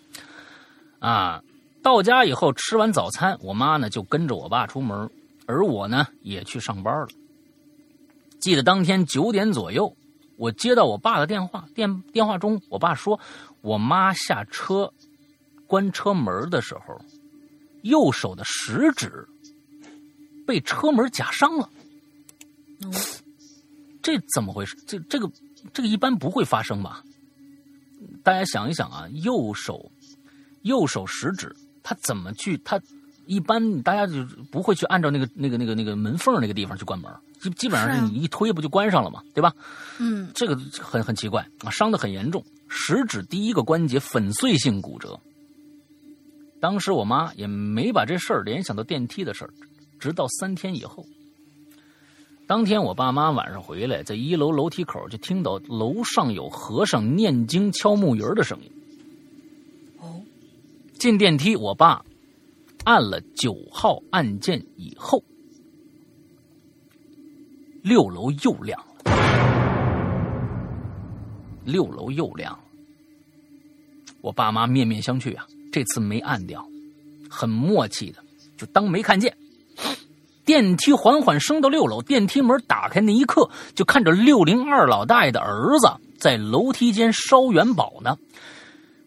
B: 啊，到家以后吃完早餐，我妈呢就跟着我爸出门，而我呢也去上班了。记得当天九点左右。我接到我爸的电话，电电话中，我爸说，我妈下车关车门的时候，右手的食指被车门夹伤了。
C: 哦
B: 这怎么回事？这这个这个一般不会发生吧？大家想一想啊，右手右手食指，他怎么去？它一般大家就不会去按照那个那个那个那个门缝那个地方去关门，基基本上
C: 是
B: 你一推不就关上了嘛，对吧？
C: 嗯，
B: 这个很很奇怪啊，伤得很严重，食指第一个关节粉碎性骨折。当时我妈也没把这事儿联想到电梯的事儿，直到三天以后。当天我爸妈晚上回来，在一楼楼梯口就听到楼上有和尚念经敲木鱼儿的声音。
C: 哦，
B: 进电梯，我爸按了九号按键以后，六楼又亮了，六楼又亮了。我爸妈面面相觑啊，这次没按掉，很默契的就当没看见。电梯缓缓升到六楼，电梯门打开那一刻，就看着六零二老大爷的儿子在楼梯间烧元宝呢。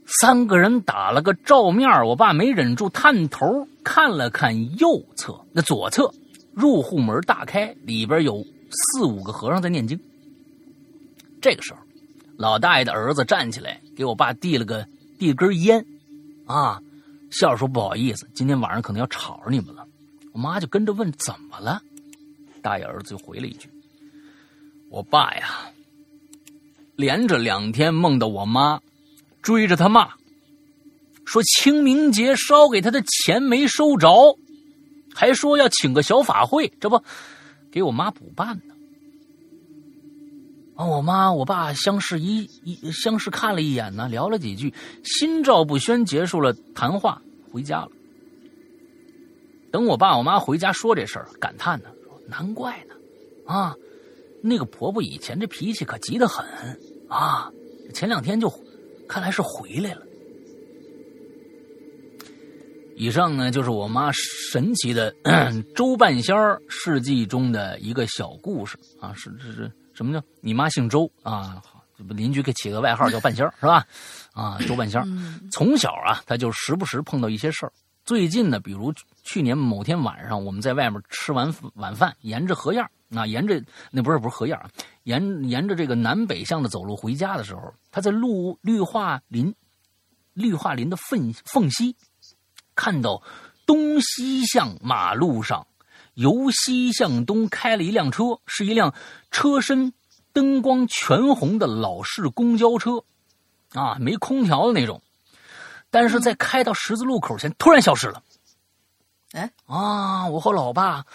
B: 三个人打了个照面，我爸没忍住探头看了看右侧，那左侧入户门大开，里边有四五个和尚在念经。这个时候，老大爷的儿子站起来给我爸递了个递根烟，啊，笑着说不好意思，今天晚上可能要吵着你们了。我妈就跟着问怎么了，大爷儿子就回了一句：“我爸呀，连着两天梦到我妈。”追着他骂，说清明节烧给他的钱没收着，还说要请个小法会，这不给我妈补办呢。啊，我妈我爸相视一一相视看了一眼呢，聊了几句，心照不宣结束了谈话，回家了。等我爸我妈回家说这事儿，感叹呢，说难怪呢，啊，那个婆婆以前这脾气可急得很啊，前两天就。看来是回来了。以上呢，就是我妈神奇的周半仙儿事迹中的一个小故事啊，是是是什么叫你妈姓周啊？邻居给起个外号叫半仙儿是吧？啊，周半仙儿。从小啊，他就时不时碰到一些事儿。最近呢，比如去年某天晚上，我们在外面吃完晚饭，沿着河沿啊，沿着那不是不是河沿啊，沿沿着这个南北向的走路回家的时候，他在路绿化林绿化林的缝缝隙，看到东西向马路上由西向东开了一辆车，是一辆车身灯光全红的老式公交车，啊，没空调的那种。但是在开到十字路口前，突然消失了。
C: 哎
B: 啊，我和老爸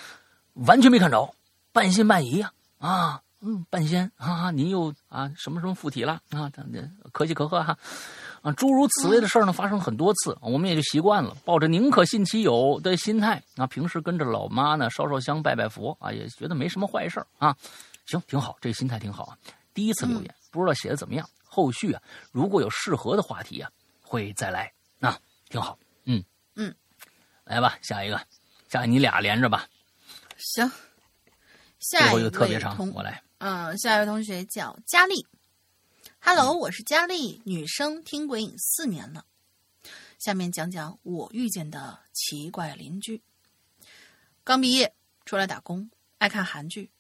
B: 完全没看着，半信半疑呀、啊。啊，嗯，半仙啊，您又啊什么什么附体了啊？可喜可贺哈。啊，诸如此类的事儿呢，发生很多次，我们也就习惯了，抱着宁可信其有的心态啊，平时跟着老妈呢烧烧香、拜拜佛啊，也觉得没什么坏事啊。行，挺好，这心态挺好啊。第一次留言，不知道写的怎么样，后续啊，如果有适合的话题啊。会再来啊，挺好，嗯
C: 嗯，
B: 来吧，下一个，下你俩连着吧。
C: 行，
B: 最后一
C: 下一位
B: 个特别长，我来。
C: 嗯，下一位同学叫佳丽，Hello，我是佳丽，女生，听鬼影四年了。下面讲讲我遇见的奇怪邻居。刚毕业出来打工，爱看韩剧，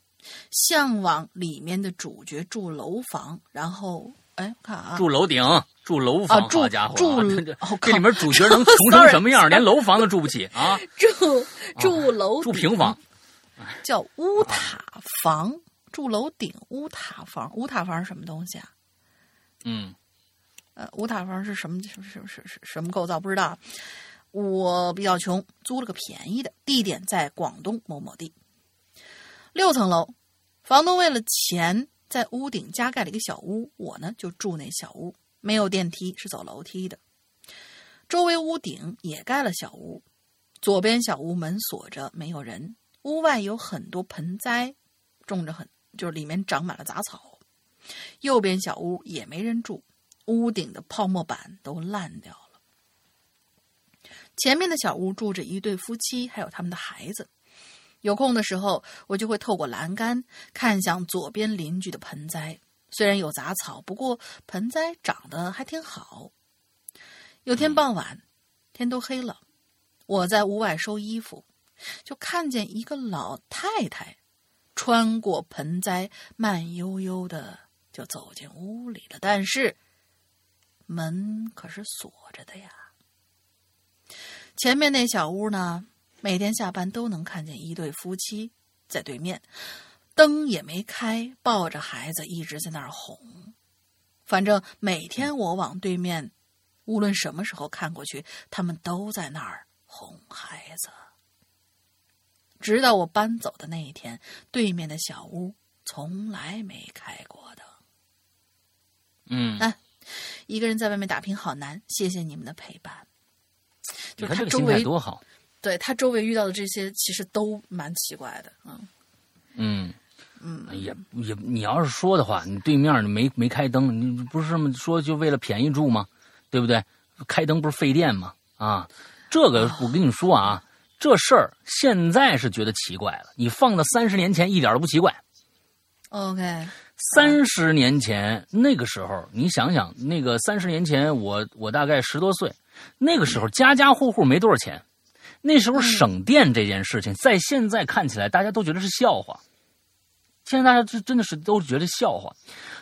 C: 向往里面的主角住楼房，然后哎，我看啊，
B: 住楼顶，住楼房，
C: 啊住
B: 好家伙啊，
C: 住
B: 这里面主角能 穷成什么样？连楼房都住不起啊！
C: 住住楼顶
B: 住平房，
C: 叫乌塔房，住楼顶乌塔房，乌塔房是什么东西啊？
B: 嗯，
C: 呃，乌塔房是什么什么什么什么什么构造？不知道。我比较穷，租了个便宜的，地点在广东某某地，六层楼。房东为了钱，在屋顶加盖了一个小屋，我呢就住那小屋，没有电梯，是走楼梯的。周围屋顶也盖了小屋，左边小屋门锁着，没有人。屋外有很多盆栽，种着很就是里面长满了杂草。右边小屋也没人住，屋顶的泡沫板都烂掉了。前面的小屋住着一对夫妻，还有他们的孩子。有空的时候，我就会透过栏杆看向左边邻居的盆栽，虽然有杂草，不过盆栽长得还挺好。有天傍晚，天都黑了，我在屋外收衣服，就看见一个老太太穿过盆栽，慢悠悠的就走进屋里了。但是门可是锁着的呀。前面那小屋呢，每天下班都能看见一对夫妻在对面，灯也没开，抱着孩子一直在那儿哄。反正每天我往对面，无论什么时候看过去，他们都在那儿哄孩子。直到我搬走的那一天，对面的小屋从来没开过灯。
B: 嗯，
C: 哎一个人在外面打拼好难，谢谢你们的陪伴。
B: 你
C: 就是他周围
B: 多好。
C: 对他周围遇到的这些，其实都蛮奇怪的。嗯
B: 嗯，
C: 嗯，
B: 也也，你要是说的话，你对面没没开灯，你不是这么说就为了便宜住吗？对不对？开灯不是费电吗？啊，这个我跟你说啊，这事儿现在是觉得奇怪了，你放到三十年前一点都不奇怪。
C: OK，
B: 三十年前那个时候，你想想，那个三十年前我我大概十多岁，那个时候家家户户没多少钱，那时候省电这件事情，在现在看起来大家都觉得是笑话。现在大家真真的是都觉得笑话，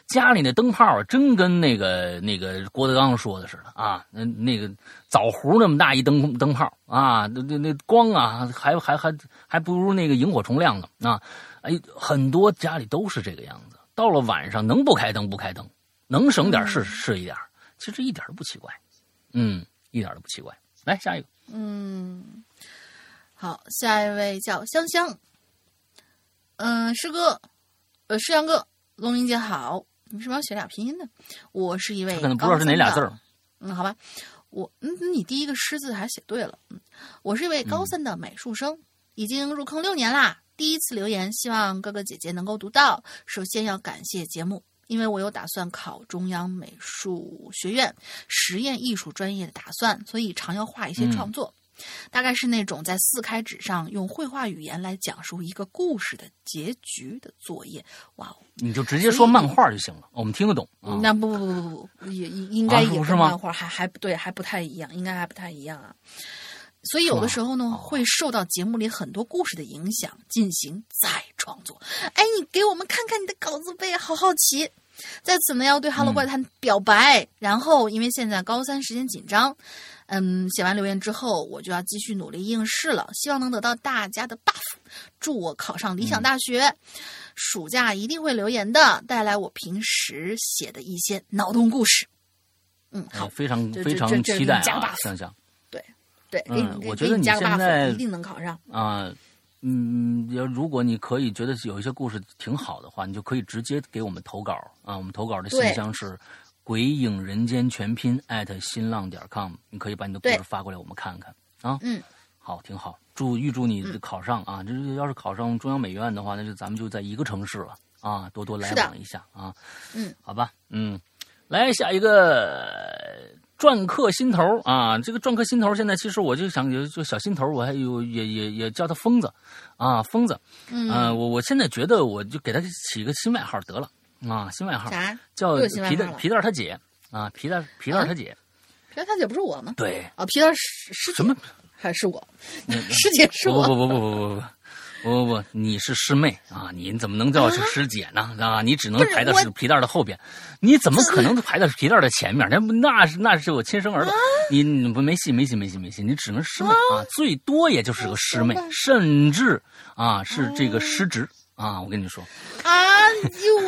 B: 家里那灯泡啊，真跟那个那个郭德纲说的似的啊，那那个枣核那么大一灯灯泡啊，那那那光啊，还还还还不如那个萤火虫亮呢啊！哎，很多家里都是这个样子。到了晚上，能不开灯不开灯，能省点是是一点儿其实一点都不奇怪，嗯，一点都不奇怪。来下一个，
C: 嗯，好，下一位叫香香。嗯，师哥，呃，师阳哥，龙玲姐好。你为什么要写俩拼音呢？我是一位
B: 他可能不知道是哪俩字儿。
C: 嗯，好吧，我嗯，你第一个“师”字还写对了。嗯，我是一位高三的美术生，已经入坑六年啦。第一次留言，希望哥哥姐姐能够读到。首先要感谢节目，因为我有打算考中央美术学院实验艺术专业的打算，所以常要画一些创作。大概是那种在四开纸上用绘画语言来讲述一个故事的结局的作业。哇哦，
B: 你就直接说漫画就行了，我们听得懂啊。
C: 那不不不不不，也应应该
B: 啊
C: 也
B: 不是
C: 漫画还还不对，还不太一样，应该还不太一样啊。所以有的时候
B: 哦
C: 呢，会受到节目里很多故事的影响，进行再创作。哎，你给我们看看你的稿子呗，好好奇。在此呢，要对《哈喽怪谈》表白。然后，因为现在高三时间紧张，嗯，写完留言之后，我就要继续努力应试了，希望能得到大家的 buff，祝我考上理想大学。暑假一定会留言的，带来我平时写的一些脑洞故事。嗯，好
B: 哎，，非常
C: 这
B: 非常期待啊想想
C: 对，给你，给
B: 嗯我觉得你
C: 加个
B: 现在
C: buff，一定能考上。
B: 啊。嗯，要如果你可以觉得有一些故事挺好的话，你就可以直接给我们投稿啊。我们投稿的信箱是“鬼影人间全拼”艾特新浪点 com，你可以把你的故事发过来，我们看看啊。
C: 嗯，
B: 好，挺好。祝预祝你考上啊！这要是考上中央美院的话，那就咱们就在一个城市了啊，多多来往一下啊。
C: 嗯，
B: 好吧，嗯，来下一个篆刻心头啊，这个篆刻心头现在其实我就想有就小心头，我还有也也也叫他疯子啊，疯子。
C: 嗯，
B: 呃，我我现在觉得我就给他起个新外号得了啊，新外号
C: 啥？
B: 叫皮蛋皮蛋他姐啊，皮蛋皮蛋他姐。
C: 皮蛋他姐不是我吗？
B: 对，
C: 啊，皮蛋师师姐
B: 什么？
C: 还是我？师姐是我。
B: 不不不不不不不不不不，你是师妹啊！你怎么能叫是师姐呢？啊，你只能排到是皮带的后边，你怎么可能排到皮带的前面？那那是那是我亲生儿
C: 啊
B: 子，你你不没戏没戏没戏没戏，你只能师妹啊，最多也就是个师妹，甚至啊是这个师侄啊！我跟你说，
C: 啊！你我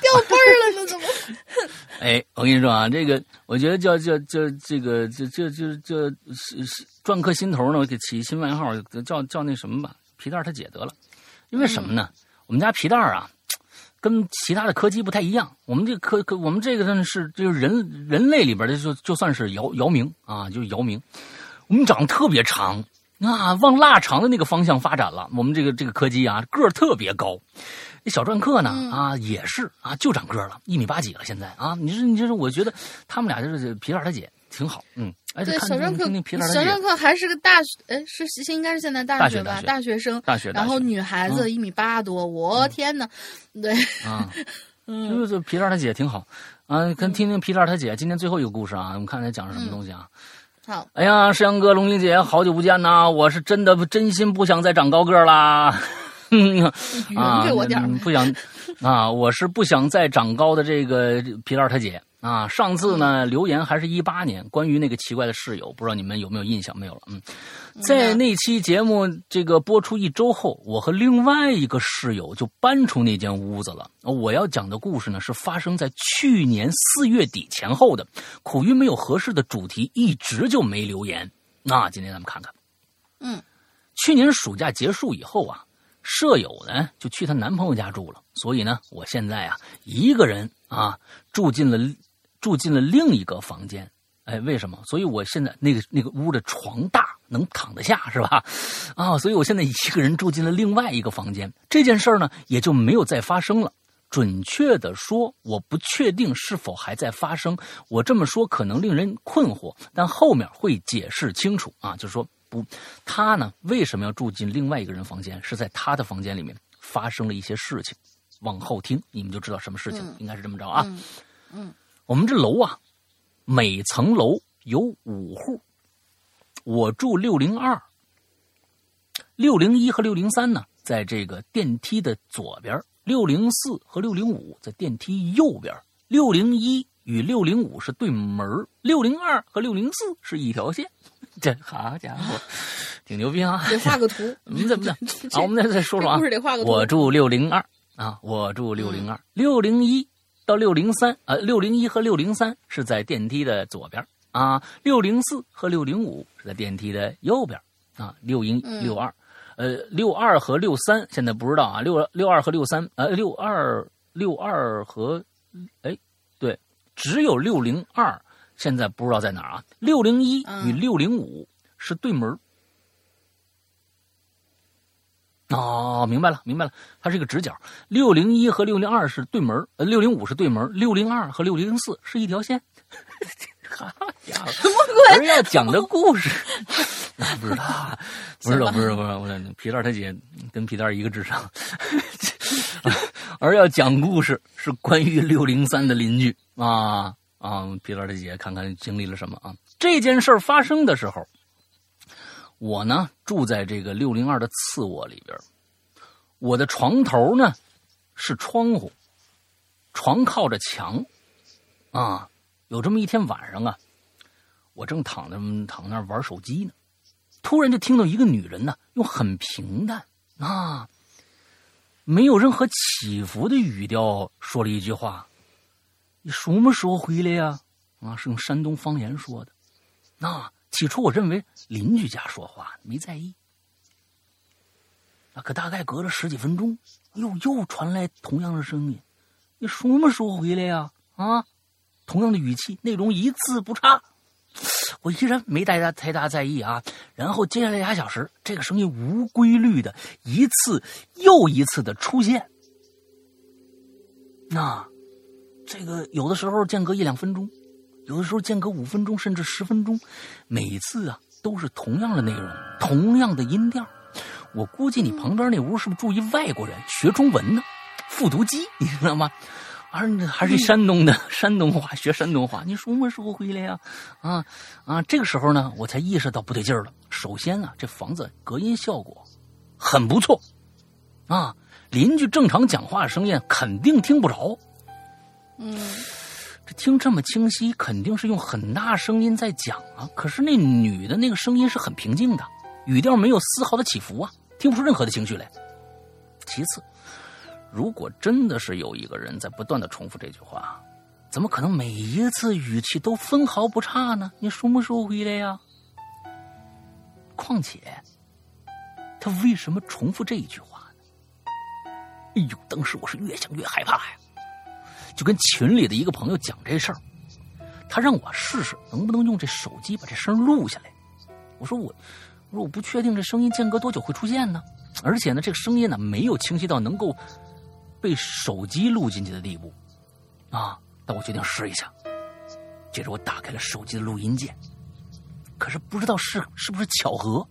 C: 掉辈儿了，这怎么？
B: 哎，我跟你说啊，这个我觉得叫叫叫这个就就就就篆刻心头呢，我给起新外号，叫叫那什么吧，皮蛋儿他姐得了。因为什么呢？我们家皮蛋啊，跟其他的柯基不太一样。我们这柯柯，我们这个呢是就是人人类里边的就就算是姚姚明啊，就是姚明。我们长得特别长啊，往腊肠的那个方向发展了。我们这个这个柯基啊，个儿特别高。那小篆刻呢
C: 嗯
B: 啊，也是啊，就长个儿了，一米八几了。现在啊，你说你就是，我觉得他们俩就是皮蛋他姐挺好，嗯，而且
C: 对，小篆刻
B: 听听皮蛋儿他姐
C: 小篆刻还是个大学，哎，是是应该是现在大学吧？
B: 大学
C: 生，
B: 大学，
C: 然后女孩子一米八多，我天呐，对，
B: 啊，
C: 嗯
B: 就是皮蛋他姐挺好啊，跟听听皮蛋他姐今天最后一个故事啊，我们看她讲什么东西啊？
C: 好，
B: 哎呀，石阳哥、龙玲姐，好久不见呐！我是真的真心不想再长高个儿啦，
C: 匀
B: 啊，
C: 给我点儿呗。
B: 嗯不想啊，我是不想再长高的这个皮蛋他姐啊，上次呢留言还是一八年，关于那个奇怪的室友，不知道你们有没有印象？没有了，嗯，在那期节目这个播出一周后，我和另外一个室友就搬出那间屋子了。我要讲的故事呢，是发生在去年四月底前后的。苦于没有合适的主题，一直就没留言。那今天咱们看看，
C: 嗯，
B: 去年暑假结束以后啊，舍友呢就去她男朋友家住了，所以呢，我现在啊一个人啊住进了。住进了另一个房间，哎，为什么？所以我现在那个那个屋的床大，能躺得下，是吧？啊，所以我现在一个人住进了另外一个房间，这件事儿呢也就没有再发生了。准确的说，我不确定是否还在发生。我这么说可能令人困惑，但后面会解释清楚啊。就是说，不，他呢为什么要住进另外一个人房间？是在他的房间里面发生了一些事情。往后听，你们就知道什么事情，应该是这么着啊。
C: 嗯。
B: 我们这楼啊，每层楼有五户，我住六零二，六零一和六零三呢，在这个电梯的左边；六零四和六零五在电梯右边；六零一与六零五是对门六零二和六零四是一条线。这好家伙，挺牛逼啊！
C: 得画个图，
B: 你怎么的？好，我们再再说说啊。
C: 故事得画个图。
B: 我住六零二啊，我住六零二，六零一。到六零三，呃，六零一和六零三是在电梯的左边啊，六零四和六零五是在电梯的右边啊，六零六二，呃，六二和六三现在不知道啊，六六二和六三，呃，六二六二和，哎，对，只有六零二现在不知道在哪儿啊，六零一与六零五是对门哦，明白了，明白了，它是一个直角。六零一和六零二是对门，呃，六零五是对门，六零二和六零四是一条线。好家伙，
C: 什么鬼？
B: 而要讲的故事，不知道，不知道，不知道，不知道。我皮蛋他姐跟皮蛋一个智商。而要讲故事是关于六零三的邻居啊啊！皮蛋他姐看看经历了什么啊？这件事发生的时候。我呢住在这个六零二的次卧里边，我的床头呢是窗户，床靠着墙，啊，有这么一天晚上啊，我正躺在躺那玩手机呢，突然就听到一个女人呢用很平淡。啊，没有任何起伏的语调说了一句话：“你什么时候回来呀？”啊，是用山东方言说的，那。起初我认为邻居家说话，没在意。啊，可大概隔了十几分钟，又又传来同样的声音：“你什么时候回来呀？”啊，同样的语气，内容一字不差。我依然没太大太大在意啊。然后接下来俩小时，这个声音无规律的一次又一次的出现。那，这个有的时候间隔一两分钟。有的时候间隔五分钟甚至十分钟，每次啊都是同样的内容，同样的音调。我估计你旁边那屋是不是住一外国人学中文呢？复读机，你知道吗？而还是山东的山东话学山东话。你什么时候回来呀？啊啊！这个时候呢，我才意识到不对劲儿了。首先啊，这房子隔音效果很不错啊，邻居正常讲话声音肯定听不着。
C: 嗯。
B: 这听这么清晰，肯定是用很大声音在讲啊。可是那女的那个声音是很平静的，语调没有丝毫的起伏啊，听不出任何的情绪来。其次，如果真的是有一个人在不断的重复这句话，怎么可能每一次语气都分毫不差呢？你什么时候回来呀？况且，他为什么重复这一句话呢？哎呦，当时我是越想越害怕呀。就跟群里的一个朋友讲这事儿，他让我试试能不能用这手机把这声录下来。我说我，我说我不确定这声音间隔多久会出现呢，而且呢，这个声音呢没有清晰到能够被手机录进去的地步啊。但我决定试一下。接着我打开了手机的录音键，可是不知道是是不是巧合，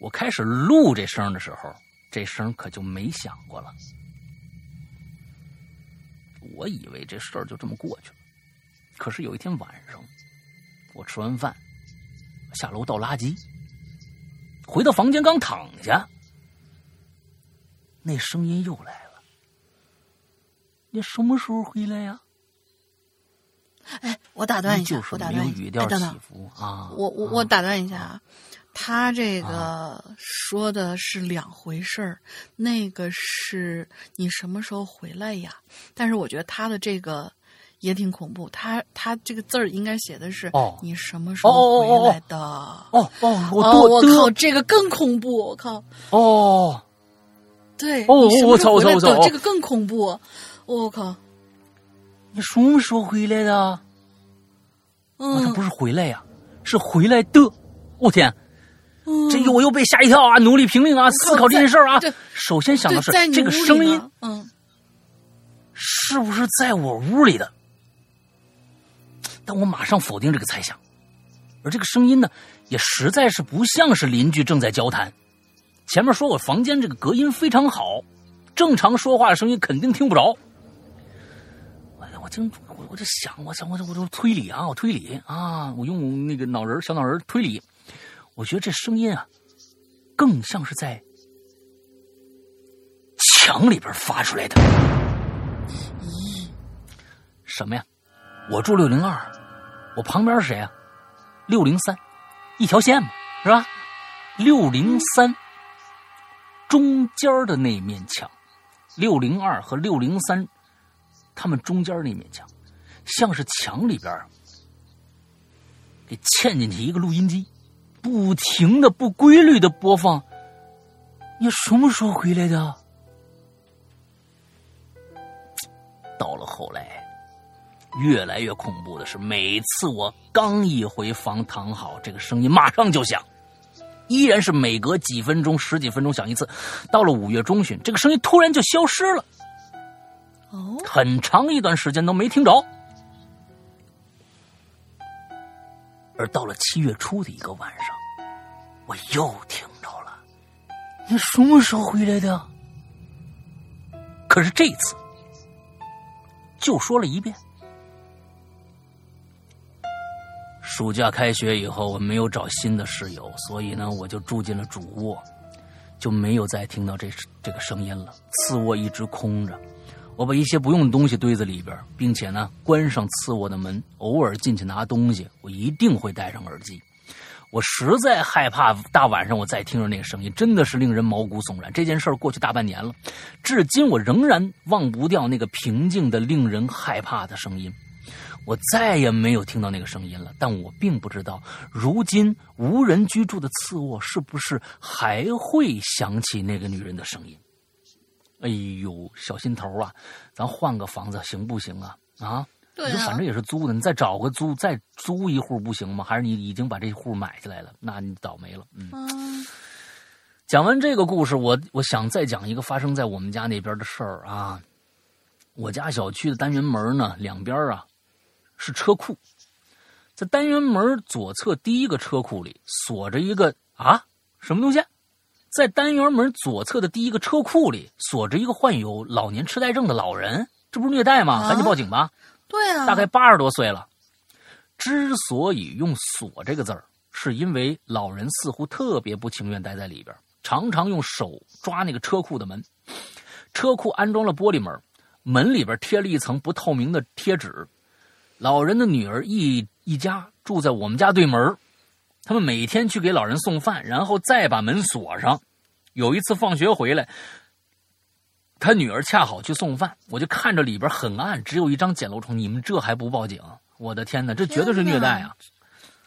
B: 我开始录这声的时候，这声可就没响过了。我以为这事儿就这么过去了，可是有一天晚上，我吃完饭下楼倒垃圾，回到房间刚躺下，那声音又来了：“你什么时候回来呀？
C: 哎，我打断一下
B: 就，是
C: 我打断哎等等。我我
B: 啊
C: 我打断一下啊，他这个说的是两回事儿，那个是你什么时候回来呀？但是我觉得他的这个也挺恐怖，他他这个字儿应该写的是
B: 哦
C: 你什么时候回来的？
B: 哦哦，我
C: 哦，我靠，这个更恐怖！我靠，
B: 哦，
C: 对，
B: 哦我操我操我操
C: 这个更恐怖！我靠，
B: 你什么时候回来的？啊，他
C: 嗯
B: 不是回来呀，是回来的。我天，
C: 嗯，
B: 这我又被吓一跳啊！努力评论啊，思考这件事儿啊。首先想的是这个声音，
C: 嗯，
B: 是不是在我屋里的？但我马上否定这个猜想，而这个声音呢，也实在是不像是邻居正在交谈。前面说我房间这个隔音非常好，正常说话的声音肯定听不着。我我就我我就想，我想我就我就推理啊，我推理啊，我用那个脑仁儿小脑仁儿推理，我觉得这声音啊，更像是在墙里边发出来的。什么呀？我住六零二，我旁边是谁啊？六零三，一条线嘛，是吧？六零三中间的那面墙，六零二和六零三，他们中间那面墙，像是墙里边给嵌进去一个录音机，不停的、不规律的播放。你什么时候回来的？到了后来，越来越恐怖的是，每次我刚一回房躺好，这个声音马上就响，依然是每隔几分钟、十几分钟响一次。到了五月中旬，这个声音突然就消失了，
C: 哦，
B: 很长一段时间都没听着。而到了七月初的一个晚上，我又听着了。你什么时候回来的？可是这次就说了一遍。暑假开学以后，我没有找新的室友，所以呢，我就住进了主卧，就没有再听到这这个声音了。次卧一直空着，我把一些不用的东西堆在里边，并且呢，关上次卧的门，偶尔进去拿东西，我一定会戴上耳机。我实在害怕大晚上我再听着那个声音，真的是令人毛骨悚然。这件事儿过去大半年了，至今我仍然忘不掉那个平静的、令人害怕的声音。我再也没有听到那个声音了，但我并不知道，如今无人居住的次卧是不是还会响起那个女人的声音？哎呦，小心头啊，咱换个房子行不行啊？啊，
C: 对啊
B: 你说反正也是租的，你再找个租，再租一户不行吗？还是你已经把这户买下来了？那你倒霉了。嗯，
C: 嗯
B: 讲完这个故事，我我想再讲一个发生在我们家那边的事儿啊。我家小区的单元门呢，两边啊是车库，在单元门左侧第一个车库里锁着一个啊什么东西？在单元门左侧的第一个车库里锁着一个患有老年痴呆症的老人，这不是虐待吗？
C: 啊
B: 赶紧报警吧！
C: 对啊，
B: 大概八十多岁了。之所以用“锁”这个字儿，是因为老人似乎特别不情愿待在里边，常常用手抓那个车库的门。车库安装了玻璃门，门里边贴了一层不透明的贴纸。老人的女儿一一家住在我们家对门，他们每天去给老人送饭，然后再把门锁上。有一次放学回来，他女儿恰好去送饭，我就看着里边很暗，只有一张简陋床。你们这还不报警？我的天哪，这绝对是虐待啊！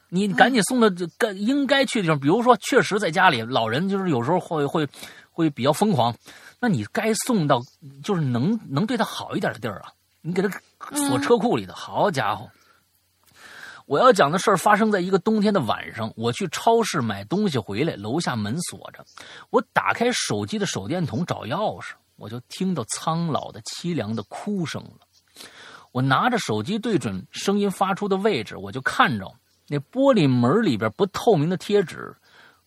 B: 你赶紧送到这该应该去的地方，比如说，确实在家里，老人就是有时候会会会比较疯狂，那你该送到就是能能对他好一点的地儿啊，你给他锁车库里头。好家伙！我要讲的事儿发生在一个冬天的晚上，我去超市买东西回来，楼下门锁着，我打开手机的手电筒找钥匙，我就听到苍老的凄凉的哭声了。我拿着手机对准声音发出的位置，我就看着那玻璃门里边不透明的贴纸，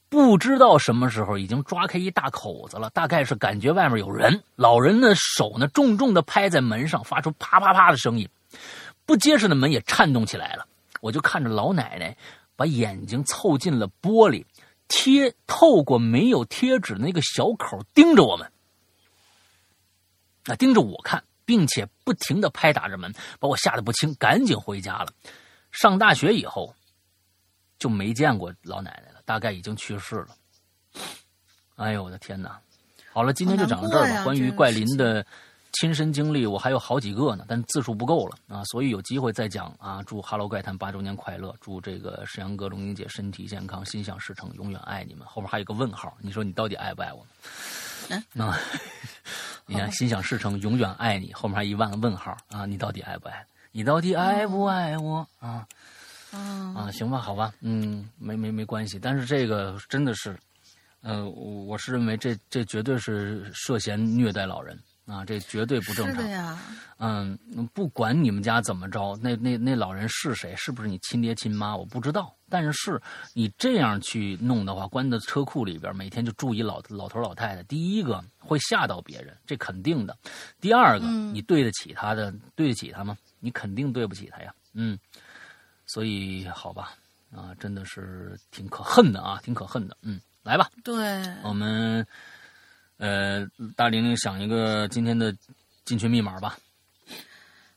B: 不知道什么时候已经抓开一大口子了，大概是感觉外面有人。老人的手呢，重重的拍在门上，发出啪啪啪的声音，不结实的门也颤动起来了。我就看着老奶奶把眼睛凑近了玻璃，贴透过没有贴纸那个小口盯着我们，啊，盯着我看。并且不停的拍打着门，把我吓得不轻，赶紧回家了。上大学以后就没见过老奶奶了，大概已经去世了。哎呦我的天哪！好了，今天就讲到这儿吧。关于怪林的亲身经历，我还有好几个呢，但字数不够了啊，所以有机会再讲啊。祝《哈喽怪谈》八周年快乐，祝这个沈阳哥、龙英姐身体健康，心想事成，永远爱你们。后面还有一个问号，你说你到底爱不爱我？
C: 嗯
B: 嗯、你看，心想事成，永远爱你，后面还一万个问号啊！你到底爱不爱？你到底爱不爱我啊？
C: 嗯，
B: 啊，行吧，好吧，嗯，没没没关系，但是这个真的是，呃，我我是认为这这绝对是涉嫌虐待老人啊，这绝对不正常
C: 是的。呀，
B: 嗯，不管你们家怎么着，那那那老人是谁，是不是你亲爹亲妈，我不知道。但是你这样去弄的话，关在车库里边，每天就住一老老头老太太，第一个会吓到别人，这肯定的。第二个，
C: 嗯
B: 你对得起他的，对得起他吗？你肯定对不起他呀。嗯，所以好吧，啊，真的是挺可恨的啊，挺可恨的。嗯，来吧，
C: 对，
B: 我们呃，大玲玲想一个今天的进群密码吧。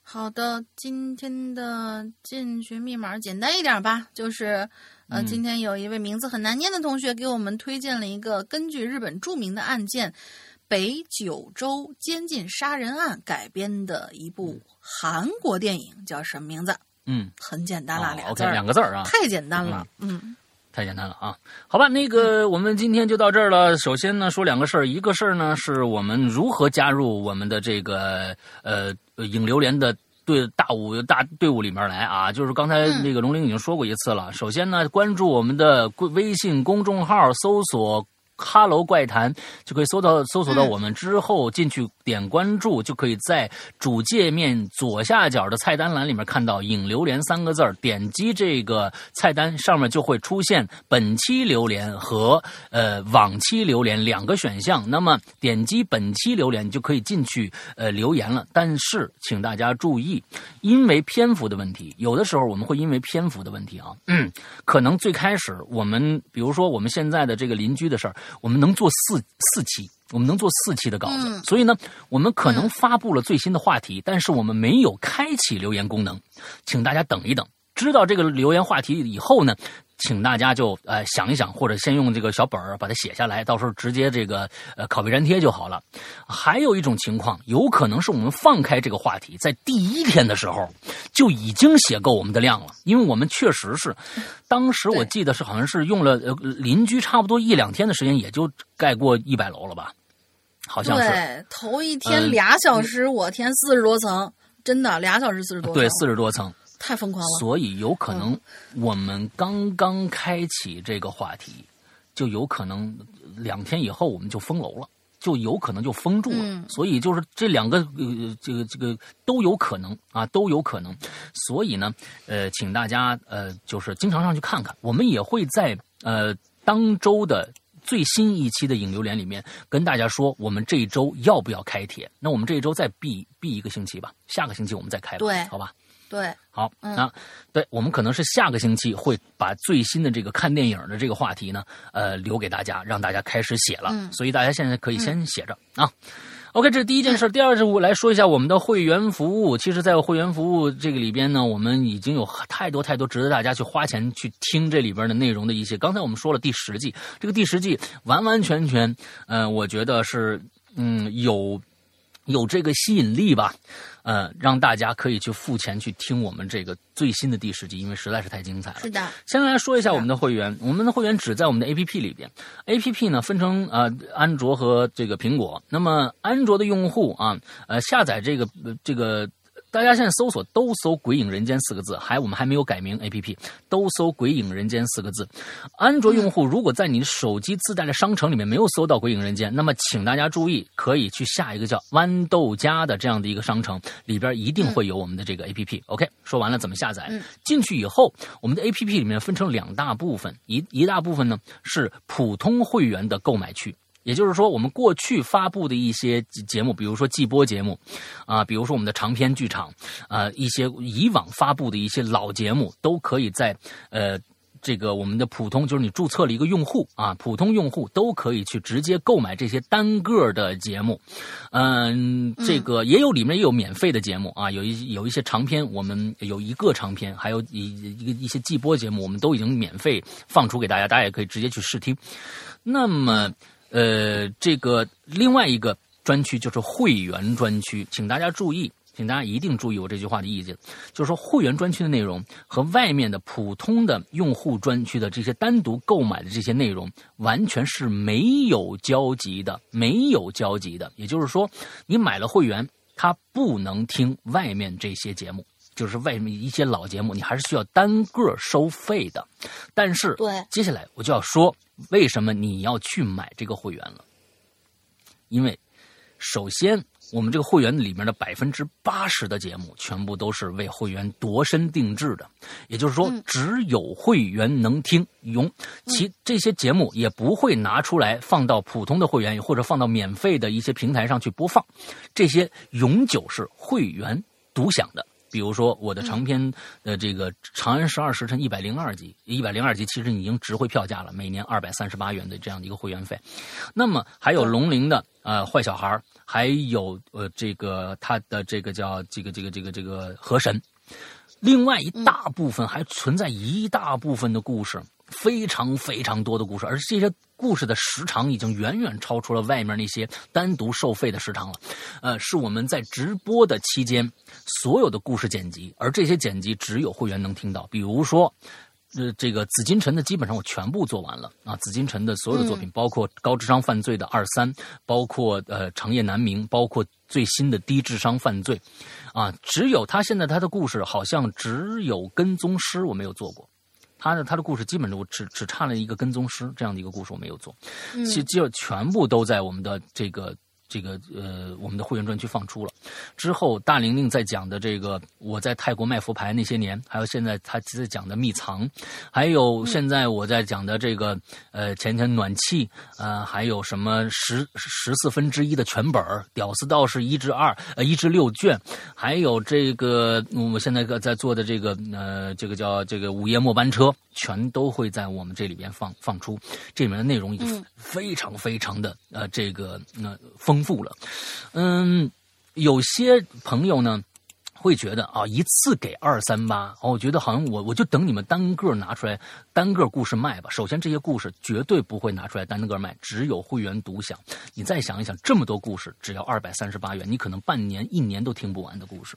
C: 好的，今天的进群密码简单一点吧，就是呃，
B: 嗯。
C: 今天有一位名字很难念的同学给我们推荐了一个根据日本著名的案件北九州监禁杀人案改编的一部韩国电影，叫什么名字？
B: 嗯，
C: 很简单啦，
B: 哦
C: 俩字
B: OK，
C: 儿，
B: 两个字儿啊，
C: 太简单了，嗯
B: 太简单了啊！好吧，那个我们今天就到这儿了。首先呢，说两个事儿，一个事儿呢是我们如何加入我们的这个呃影榴莲的。队大五大队伍里面来啊，就是刚才那个龙玲已经说过一次了。首先呢，关注我们的微信公众号，搜索“哈喽怪谈”，就可以搜到搜索到
C: 嗯
B: 我们之后进去点关注，就可以在主界面左下角的菜单栏里面看到“影榴莲”三个字儿，点击这个菜单上面就会出现本期榴莲和呃往期榴莲两个选项。那么点击本期榴莲，你就可以进去呃留言了。但是请大家注意，因为篇幅的问题，有的时候我们会因为篇幅的问题啊，嗯，可能最开始我们比如说我们现在的这个邻居的事儿，我们能做四四期。我们能做四期的稿子，
C: 嗯
B: 所以呢，我们可能发布了最新的话题，但是我们没有开启留言功能，请大家等一等。知道这个留言话题以后呢，请大家就呃想一想，或者先用这个小本儿把它写下来，到时候直接这个呃拷贝粘贴就好了。还有一种情况，有可能是我们放开这个话题，在第一天的时候就已经写够我们的量了，因为我们确实是，当时我记得是好像是用了呃邻居差不多一两天的时间，也就盖过一百楼了吧，好像是。
C: 对，头一天
B: 嗯
C: 俩小时，我天，四十多层，真的俩小时四十多层，
B: 对，四十多层，
C: 太疯狂了。
B: 所以有可能我们刚刚开启这个话题，就有可能两天以后我们就封楼了，就有可能就封住了。
C: 嗯
B: 所以就是这两个呃这个这个都有可能啊，都有可能。所以呢，呃，请大家呃就是经常上去看看，我们也会在呃当周的。最新一期的影流连里面跟大家说，我们这一周要不要开帖？那我们这一周再闭闭一个星期吧，下个星期我们再开吧，
C: 对
B: 好吧？
C: 对，
B: 好，
C: 嗯
B: 那对我们可能是下个星期会把最新的这个看电影的这个话题呢，呃，留给大家，让大家开始写了。
C: 嗯
B: 所以大家现在可以先写着、啊。OK，这是第一件事。第二是我来说一下我们的会员服务。其实，在会员服务这个里边呢，我们已经有太多太多值得大家去花钱去听这里边的内容的一些。刚才我们说了第十季，这个第十季完完全全，呃，我觉得是嗯有有这个吸引力吧。呃，让大家可以去付钱去听我们这个最新的第十集，因为实在是太精彩了。
C: 是的，
B: 先来说一下我们的会员，我们的会员只在我们的 APP 里边，APP 呢分成呃安卓和这个苹果。那么安卓的用户啊，呃下载这个呃这个。大家现在搜索都搜“鬼影人间”四个字，还我们还没有改名 A P P，都搜“鬼影人间”四个字。安卓用户如果在你的手机自带的商城里面没有搜到“鬼影人间”，那么请大家注意，可以去下一个叫豌豆荚的这样的一个商城，里边一定会有我们的这个 A P P。OK，说完了怎么下载？
C: 嗯
B: 进去以后，我们的 A P P 里面分成两大部分，一一大部分呢是普通会员的购买区。也就是说，我们过去发布的一些节目，比如说季播节目，啊、比如说我们的长篇剧场，啊，一些以往发布的一些老节目，都可以在呃这个我们的普通，就是你注册了一个用户啊，普通用户都可以去直接购买这些单个的节目。嗯，这个也有里面也有免费的节目啊，有一有一些长篇，我们有一个长篇，还有一一个一些季播节目，我们都已经免费放出给大家，大家也可以直接去试听。那么，呃，这个另外一个专区就是会员专区，请大家注意。请大家一定注意我这句话的意思，就是说会员专区的内容和外面的普通的用户专区的这些单独购买的这些内容完全是没有交集的，没有交集的。也就是说，你买了会员，他不能听外面这些节目，就是外面一些老节目，你还是需要单个收费的。但是，
C: 对
B: 接下来我就要说，为什么你要去买这个会员了？因为，首先。我们这个会员里面的百分之八十的节目，全部都是为会员度身定制的，也就是说，只有会员能听，永其这些节目也不会拿出来放到普通的会员或者放到免费的一些平台上去播放，这些永久是会员独享的。比如说我的长篇呃这个《长安十二时辰》一百零二集，一百零二集其实已经值回票价了，每年二百三十八元的这样的一个会员费。那么还有龙鳞的呃坏小孩还有呃这个他的这个叫这个这个这个这个河神。另外一大部分还存在一大部分的故事，非常非常多的故事，而这些故事的时长已经远远超出了外面那些单独收费的时长了。呃，是我们在直播的期间所有的故事剪辑，而这些剪辑只有会员能听到。比如说，呃，这个紫禁城的基本上我全部做完了啊，紫禁城的所有的作品，包括高智商犯罪的二三，包括呃长夜难明，包括最新的低智商犯罪。啊，只有他现在他的故事好像只有跟踪师我没有做过，他的他的故事基本都只只差了一个跟踪师这样的一个故事我没有做，其就全部都在我们的这个这个呃我们的会员专区放出了。之后大玲玲在讲的这个我在泰国卖佛牌那些年，还有现在他在讲的秘藏，还有现在我在讲的这个呃前天暖气，呃还有什么十十四分之一的全本儿屌丝道士一至二呃一至六卷。还有这个，我们现在在做的这个，呃，这个叫这个午夜末班车，全都会在我们这里边放放出。这里面的内容已经非常非常的呃，这个那丰丰富了。嗯，有些朋友呢。会觉得啊，一次给二三八，哦，我觉得好像我我就等你们单个拿出来，单个故事卖吧。首先，这些故事绝对不会拿出来单个卖，只有会员独享。你再想一想，这么多故事，只要二百三十八元，你可能半年、一年都听不完的故事。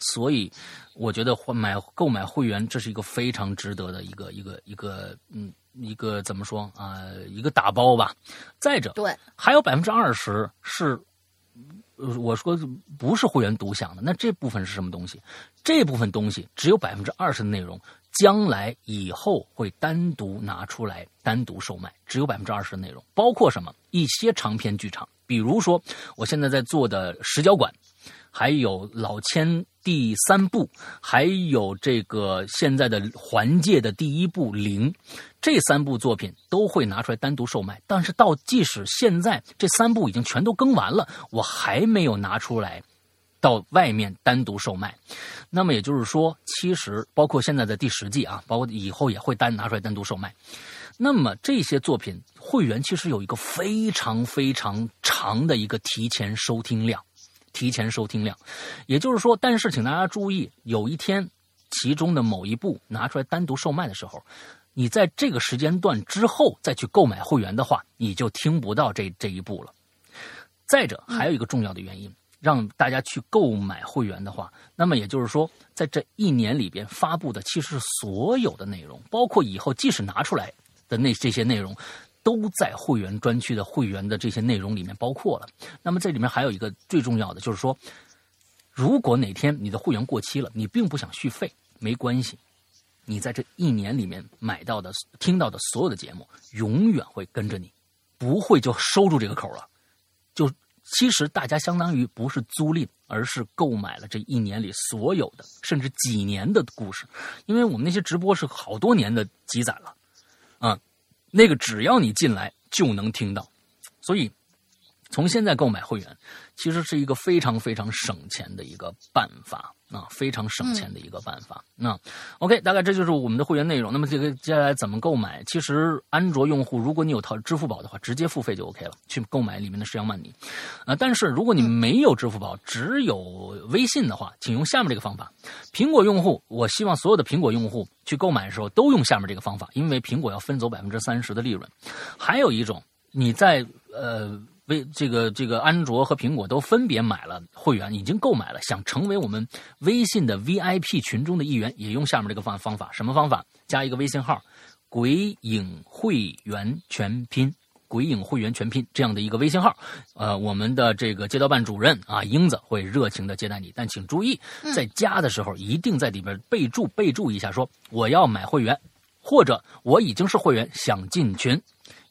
B: 所以，我觉得买购买会员，这是一个非常值得的一个一个一个嗯一个怎么说啊，一个打包吧。再者，
C: 对，
B: 还有百分之二十是。呃，我说不是会员独享的，那这部分是什么东西？这部分东西只有百分之二十的内容，将来以后会单独拿出来单独售卖，只有百分之二十的内容，包括什么？一些长篇剧场，比如说我现在在做的石角馆。还有老千第三部，还有这个现在的环界的第一部零，这三部作品都会拿出来单独售卖。但是到即使现在这三部已经全都更完了，我还没有拿出来到外面单独售卖。那么也就是说，其实包括现在的第十季啊，包括以后也会单拿出来单独售卖。那么这些作品会员其实有一个非常非常长的一个提前收听量。提前收听量，也就是说，但是请大家注意，有一天其中的某一部拿出来单独售卖的时候，你在这个时间段之后再去购买会员的话，你就听不到这这一步了。再者，还有一个重要的原因，让大家去购买会员的话，那么也就是说，在这一年里边发布的其实是所有的内容，包括以后即使拿出来的那这些内容。都在会员专区的会员的这些内容里面包括了。那么这里面还有一个最重要的，就是说，如果哪天你的会员过期了，你并不想续费，没关系，你在这一年里面买到的、听到的所有的节目，永远会跟着你，不会就收住这个口了。就其实大家相当于不是租赁，而是购买了这一年里所有的，甚至几年的故事，因为我们那些直播是好多年的积攒了，啊。那个只要你进来就能听到，所以从现在购买会员，其实是一个非常非常省钱的一个办法啊，非常省钱的一个办法。那 OK，大概这就是我们的会员内容。那么这个接下来怎么购买？其实安卓用户，如果你有套支付宝的话，直接付费就 OK 了，去购买里面的石羊曼尼。啊，但是如果你没有支付宝，只有微信的话，请用下面这个方法。苹果用户，我希望所有的苹果用户去购买的时候都用下面这个方法，因为苹果要分走百分之三十的利润。还有一种，你在呃。微这个这个安卓和苹果都分别买了会员，已经购买了，想成为我们微信的 VIP 群中的一员，也用下面这个方方法。什么方法？加一个微信号“鬼影会员全拼”，“鬼影会员全拼”这样的一个微信号。呃，我们的这个街道办主任啊，英子会热情的接待你。但请注意，在加的时候一定在里边备注备注一下，说我要买会员，或者我已经是会员想进群。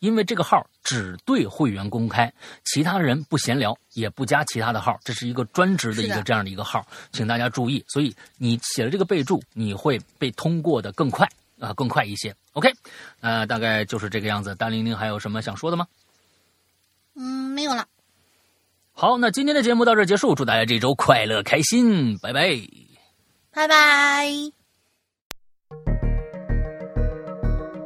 B: 因为这个号只对会员公开，其他人不闲聊，也不加其他的号，这是一个专职的一个这样的一个号，请大家注意。所以你写了这个备注，你会被通过的更快啊，更快一些。OK，呃，大概就是这个样子。大玲玲还有什么想说的吗？
C: 嗯，没有了。
B: 好，那今天的节目到这儿结束，祝大家这周快乐开心，拜拜，
C: 拜拜。